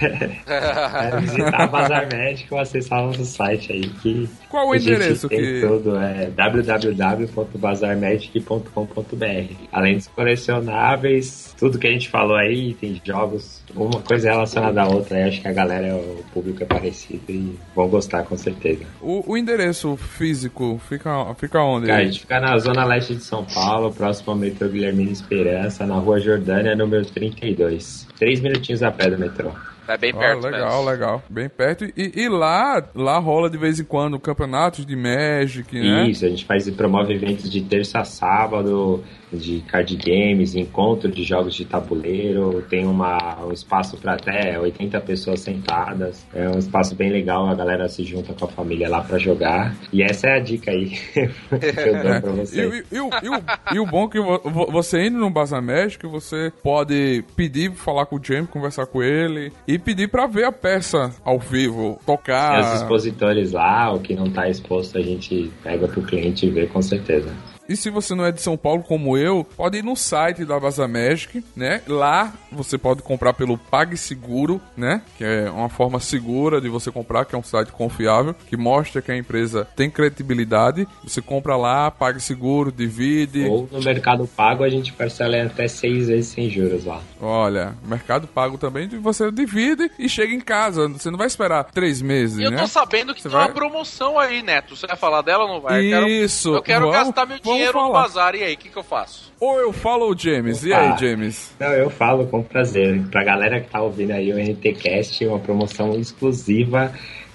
É visitar a Bazar Médico ou acessar o nosso site aí que Qual o a gente endereço tem que... tudo, é www.bazarmagic.com.br. Além dos colecionáveis, tudo que a gente falou aí, tem jogos, uma coisa relacionada à outra, aí acho que a galera, o público é parecido e vão gostar com certeza. O, o endereço físico fica, fica onde? Cara, gente fica na zona leste de São Paulo, próximo ao metrô Guilhermina Esperança, na rua Jordânia, número 32. Três minutinhos a pé do metrô. É bem Ah, perto. legal, mesmo. legal. Bem perto. E, e lá, lá rola de vez em quando campeonatos de Magic, né? Isso, a gente faz e promove eventos de terça a sábado, de card games, encontro de jogos de tabuleiro, tem uma, um espaço para até 80 pessoas sentadas. É um espaço bem legal, a galera se junta com a família lá para jogar. E essa é a dica aí que eu dou pra vocês. e- e o, e e o bom é que vo- vo- você indo no Bazar Magic, você pode pedir, falar com o James, conversar com ele e pedir pra ver a peça ao vivo, Tem os tocar. expositores lá, o que não tá exposto a gente pega pro cliente ver com certeza. E se você não é de São Paulo como eu, pode ir no site da Bazar Magic, né? Lá você pode comprar pelo PagSeguro, né? Que é uma forma segura de você comprar, que é um site confiável, que mostra que a empresa tem credibilidade. Você compra lá, PagSeguro, divide. Ou no Mercado Pago a gente parcela até seis vezes sem juros lá. Olha, Mercado Pago também, você divide e chega em casa. Você não vai esperar três meses, E eu né? tô sabendo que Você tem uma vai? promoção aí, Neto. Você vai falar dela ou não vai? Eu quero- Isso, Eu quero vamos- gastar meu vamos dinheiro no falar. bazar. E aí, o que, que eu faço? Ou eu falo ou o James. E aí, Opa. James? Não, eu falo com prazer. Pra galera que tá ouvindo aí o NTCast, uma promoção exclusiva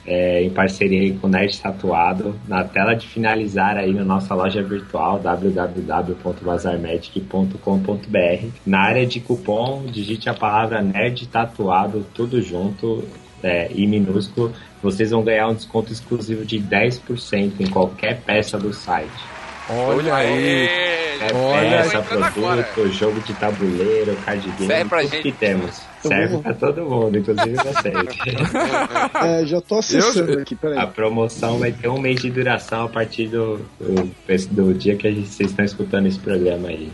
é, em parceria aí com o Nerd Tatuado. Na tela de finalizar aí na nossa loja virtual www.bazarmagic.com.br. Na área de cupom, digite a palavra Nerd Tatuado, tudo junto é, e minúsculo. Vocês vão ganhar um desconto exclusivo de 10% em qualquer peça do site. Olha aí. É Olha. Agora. produto, jogo de tabuleiro, card game, Serve pra tudo gente. que temos. Serve vamos- pra todo mundo, inclusive vocês. É, já tô acessando Eu- aqui, A peraí. promoção vai ter um mês de duração a partir do, do, do dia que a gente, vocês estão escutando esse programa aí.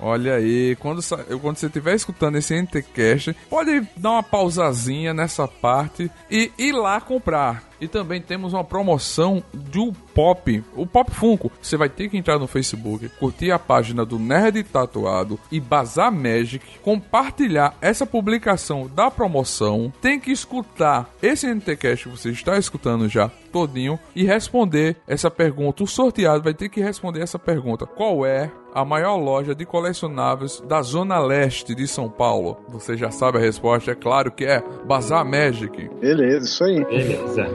Olha aí, quando, quando você estiver escutando esse NTCast, pode dar uma pausazinha nessa parte e ir lá comprar. E também temos uma promoção do Pop, o Pop Funko. Você vai ter que entrar no Facebook, curtir a página do Nerd Tatuado e Bazar Magic, compartilhar essa publicação da promoção. Tem que escutar esse NTCast que você está escutando já todinho e responder essa pergunta. O sorteado vai ter que responder essa pergunta. Qual é a maior loja de colecionáveis da zona leste de São Paulo? Você já sabe a resposta, é claro que é Bazar Magic. Beleza, isso aí. Beleza,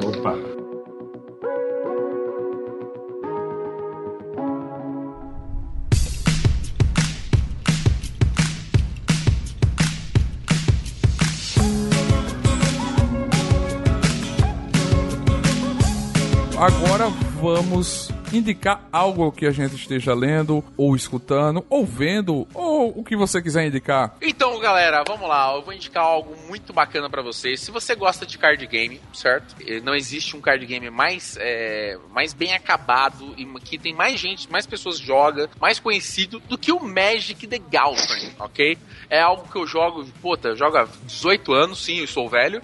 Agora vamos indicar algo que a gente esteja lendo, ou escutando, ou vendo, ou o que você quiser indicar. Então, galera, vamos lá. Eu vou indicar algo muito bacana pra vocês. Se você gosta de card game, certo? Eh, Não existe um card game mais, é, mais bem acabado e que tem mais gente, mais pessoas joga, mais conhecido do que o Magic the Gathering, ok? É algo que eu jogo, puta, eu jogo há 18 anos, sim, eu sou velho.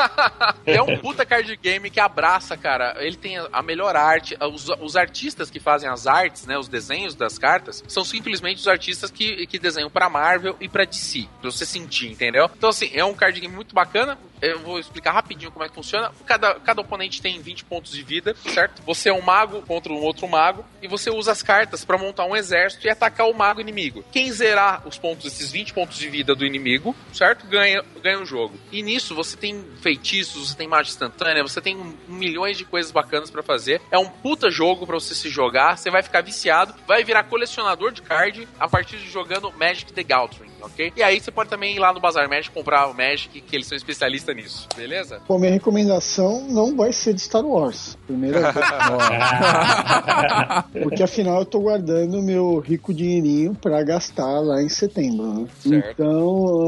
é um puta card game que abraça, cara. Ele tem a melhor arte, os, os artistas que fazem as artes, né, os desenhos das cartas, são simplesmente os artistas que, que desenham pra Marvel e pra DC, pra você sentir, entendeu? Então, assim, é um card game muito bacana. Eu vou explicar rapidinho como é que funciona. Cada, cada oponente tem 20 pontos de vida, certo? Você é um mago contra um outro mago e você usa as cartas pra montar um exército e atacar o mago inimigo. Quem zerar os pontos, esses 20 pontos de vida do inimigo, certo? Ganha, ganha o jogo. E nisso você tem feitiços, você tem magia instantânea, você tem milhões de coisas bacanas pra fazer. É um puta jogo pra você se jogar, você vai ficar viciado, vai virar colecionador de card a partir de jogando Magic the Gathering, ok? E aí você pode também ir lá no Bazar Magic comprar o Magic, que eles são especialistas nisso, beleza? Pô, minha recomendação não vai ser de Star Wars. Primeira vez. Porque afinal eu tô guardando meu rico dinheirinho pra gastar lá em setembro, né? Certo. Então,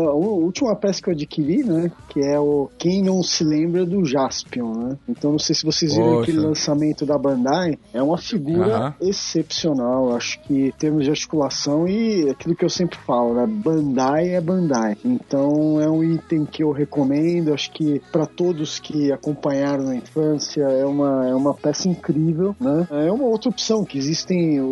a última peça que eu adquiri, né? Que é o Quem Não Se Lembra do Jaspion, né? Então, não sei se vocês viram Poxa. aquele lançamento da Bandai. É uma figura excepcional. Acho que em termos de articulação e aquilo que eu sempre falo, né? Bandai é Bandai. Então, é um item que eu recomendo. Acho que para todos que acompanharam na infância, é uma, é uma peça incrível, né? É uma outra opção, que existem o,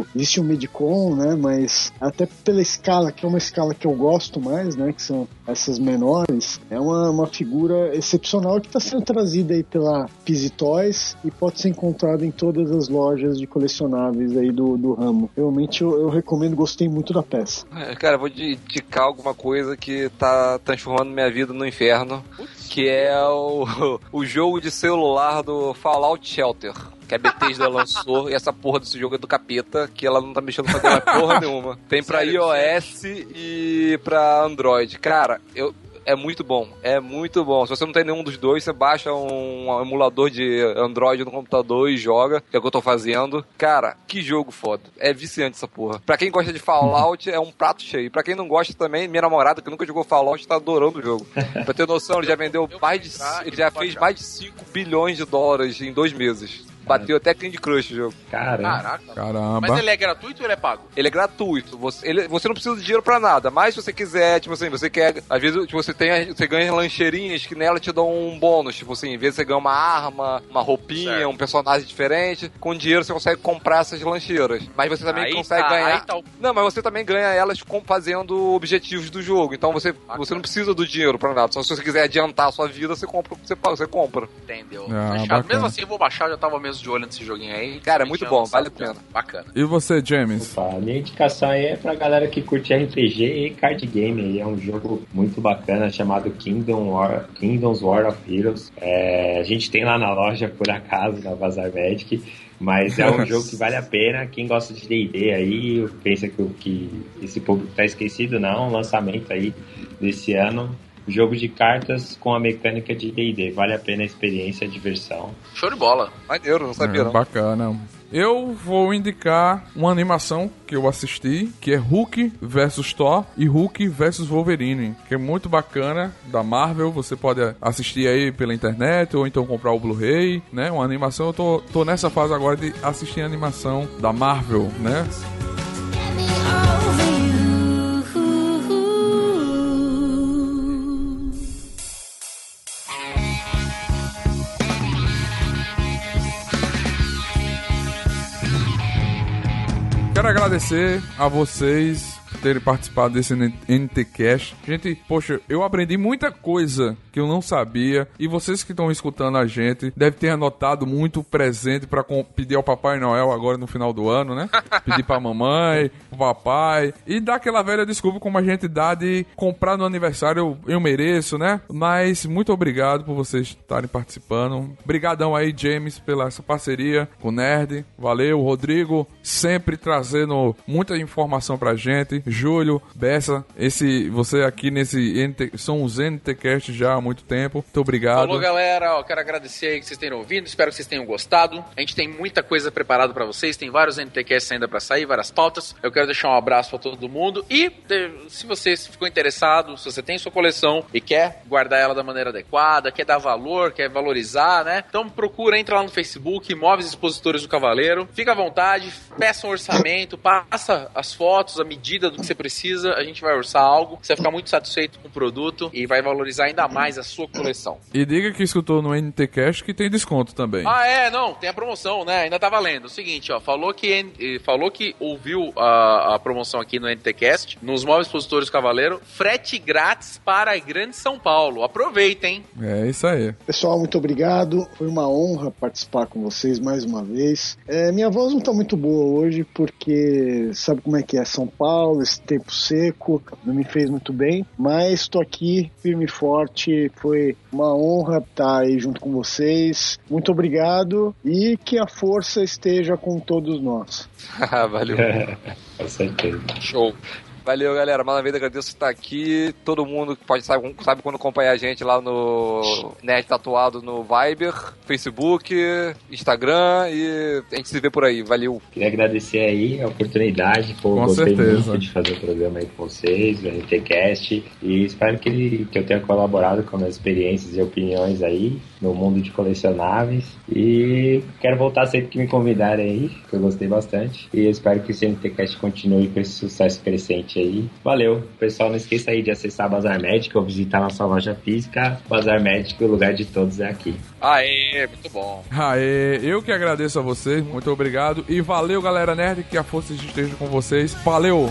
o- existe o Medicon, né? Mas até pela escala, que é uma escala que eu gosto mais, né? Que são essas menores, é uma, uma figura excepcional que está sendo trazida aí pela Pizzy Toys e pode ser encontrada em todas as lojas de colecionáveis aí do, do ramo. Realmente eu, eu recomendo, gostei muito da peça. É, Cara, eu vou indicar alguma coisa que tá transformando minha vida no inferno, que é o, o jogo de celular do Fallout Shelter. Que a Bethesda lançou, e essa porra desse jogo é do capeta, que ela não tá mexendo com porra nenhuma. Tem pra Sério? iOS e pra Android. Cara, eu, é muito bom, é muito bom. Se você não tem nenhum dos dois, você baixa um emulador de Android no computador e joga, que é o que eu tô fazendo. Cara, que jogo foda. É viciante essa porra. Pra quem gosta de Fallout, é um prato cheio. Pra quem não gosta também, minha namorada, que nunca jogou Fallout, tá adorando o jogo. Pra ter noção, ele já vendeu Eu mais de. Ele já fez mais de 5 bilhões de dólares em dois meses. Bateu até Candy Crush o jogo. Caramba. Caraca. Caramba. Mas ele é gratuito ou ele é pago? Ele é gratuito. Você, ele- você não precisa de dinheiro pra nada. Mas se você quiser, tipo assim, você quer. Às vezes tipo, você tem. Você ganha lancheirinhas que nela te dão um bônus. Tipo assim, em vez de você ganhar uma arma, uma roupinha, Certo. um personagem diferente, com dinheiro você consegue comprar essas lancheiras. Mas você também Aí consegue tá, ganhar. aí tá o- Não, mas você também ganha elas com- fazendo objetivos do jogo. Então você, você não precisa do dinheiro pra nada. Só se você quiser adiantar a sua vida, você compra o que você, você compra. Entendeu? Ah. Mesmo assim, eu vou baixar, já tava mesmo de olho nesse joguinho aí. Cara, é muito bom, vale a pena. Bacana. E você, James? Opa, a minha indicação aí é pra galera que curte RPG e card game. aí. É um jogo muito bacana chamado Kingdom War, Kingdoms War of Heroes. É, a gente tem lá na loja, por acaso, na Bazar Magic. Mas é um jogo que vale a pena. Quem gosta de D&D aí, pensa que, que esse público tá esquecido, não. Um lançamento aí desse ano. Jogo de cartas com a mecânica de D&D. Vale a pena a experiência, a diversão. Show de bola. Maneiro, não sabia É, não. bacana. Eu vou indicar uma animação que eu assisti, que é Hulk vs Thor e Hulk vs Wolverine, que é muito bacana, da Marvel. Você pode assistir aí pela internet ou então comprar o Blu-ray, né? Uma animação. Eu tô, tô nessa fase agora de assistir a animação da Marvel, né? Quero agradecer a vocês terem participado desse NTCast. Gente, poxa, eu aprendi muita coisa que eu não sabia e vocês que estão escutando a gente devem ter anotado muito presente para pedir ao Papai Noel agora no final do ano, né? Pedir pra mamãe, pro papai e dar aquela velha desculpa como a gente dá de comprar no aniversário eu, eu mereço, né? Mas muito obrigado por vocês estarem participando. Obrigadão aí, James, pela essa parceria com o Nerd. Valeu, Rodrigo, sempre trazendo muita informação pra gente. Júlio, Bessa, esse, você aqui nesse NT, são os NTcast já há muito tempo. Muito obrigado. Falou, galera. Ó, quero agradecer aí que vocês tenham ouvido. Espero que vocês tenham gostado. A gente tem muita coisa preparada pra vocês. Tem vários NTCasts ainda pra sair, várias pautas. Eu quero deixar um abraço pra todo mundo. E se você ficou interessado, se você tem sua coleção e quer guardar ela da maneira adequada, quer dar valor, quer valorizar, né? Então procura, entra lá no Facebook, Móveis Expositores do Cavaleiro. Fica à vontade, peça um orçamento, passa as fotos, a medida do que você precisa. A gente vai orçar algo. Você vai ficar muito satisfeito com o produto e vai valorizar ainda mais a sua coleção. E diga que escutou no NT Cash que tem desconto também. Ah, é, não, tem a promoção, né? Ainda tá valendo. O seguinte, ó, falou que, eh, falou que ouviu a, a promoção aqui no NTCast, nos móveis expositores Cavaleiro, frete grátis para a Grande São Paulo. Aproveita, hein? É isso aí. Pessoal, muito obrigado. Foi uma honra participar com vocês mais uma vez. É, minha voz não tá muito boa hoje porque sabe como é que é São Paulo, esse tempo seco, não me fez muito bem, mas estou aqui firme e forte. Foi uma honra estar aí junto com vocês. Muito obrigado e que a força esteja com todos nós. Valeu. Com certeza. Show. Valeu, galera. Mais uma vez agradeço estar aqui. Todo mundo que pode sabe, sabe quando acompanhar a gente lá no Nerd Tatuado no Viber, Facebook, Instagram e a gente se vê por aí. Valeu. Queria agradecer aí a oportunidade, pô, Com gostei certeza. muito de fazer o programa aí com vocês, o RTCast, e espero que, ele, que eu tenha colaborado com as experiências e opiniões aí no mundo de colecionáveis. E quero voltar sempre que me convidarem aí, que eu gostei bastante. E espero que o CNTcast continue com esse sucesso crescente aí. Valeu, pessoal, não esqueça aí de acessar Bazar Médico ou visitar nossa loja física. Bazar Médico, o lugar de todos é aqui. Aê, muito bom. Aê, eu que agradeço a vocês, muito obrigado. E valeu, galera nerd, que a força esteja com vocês. Valeu!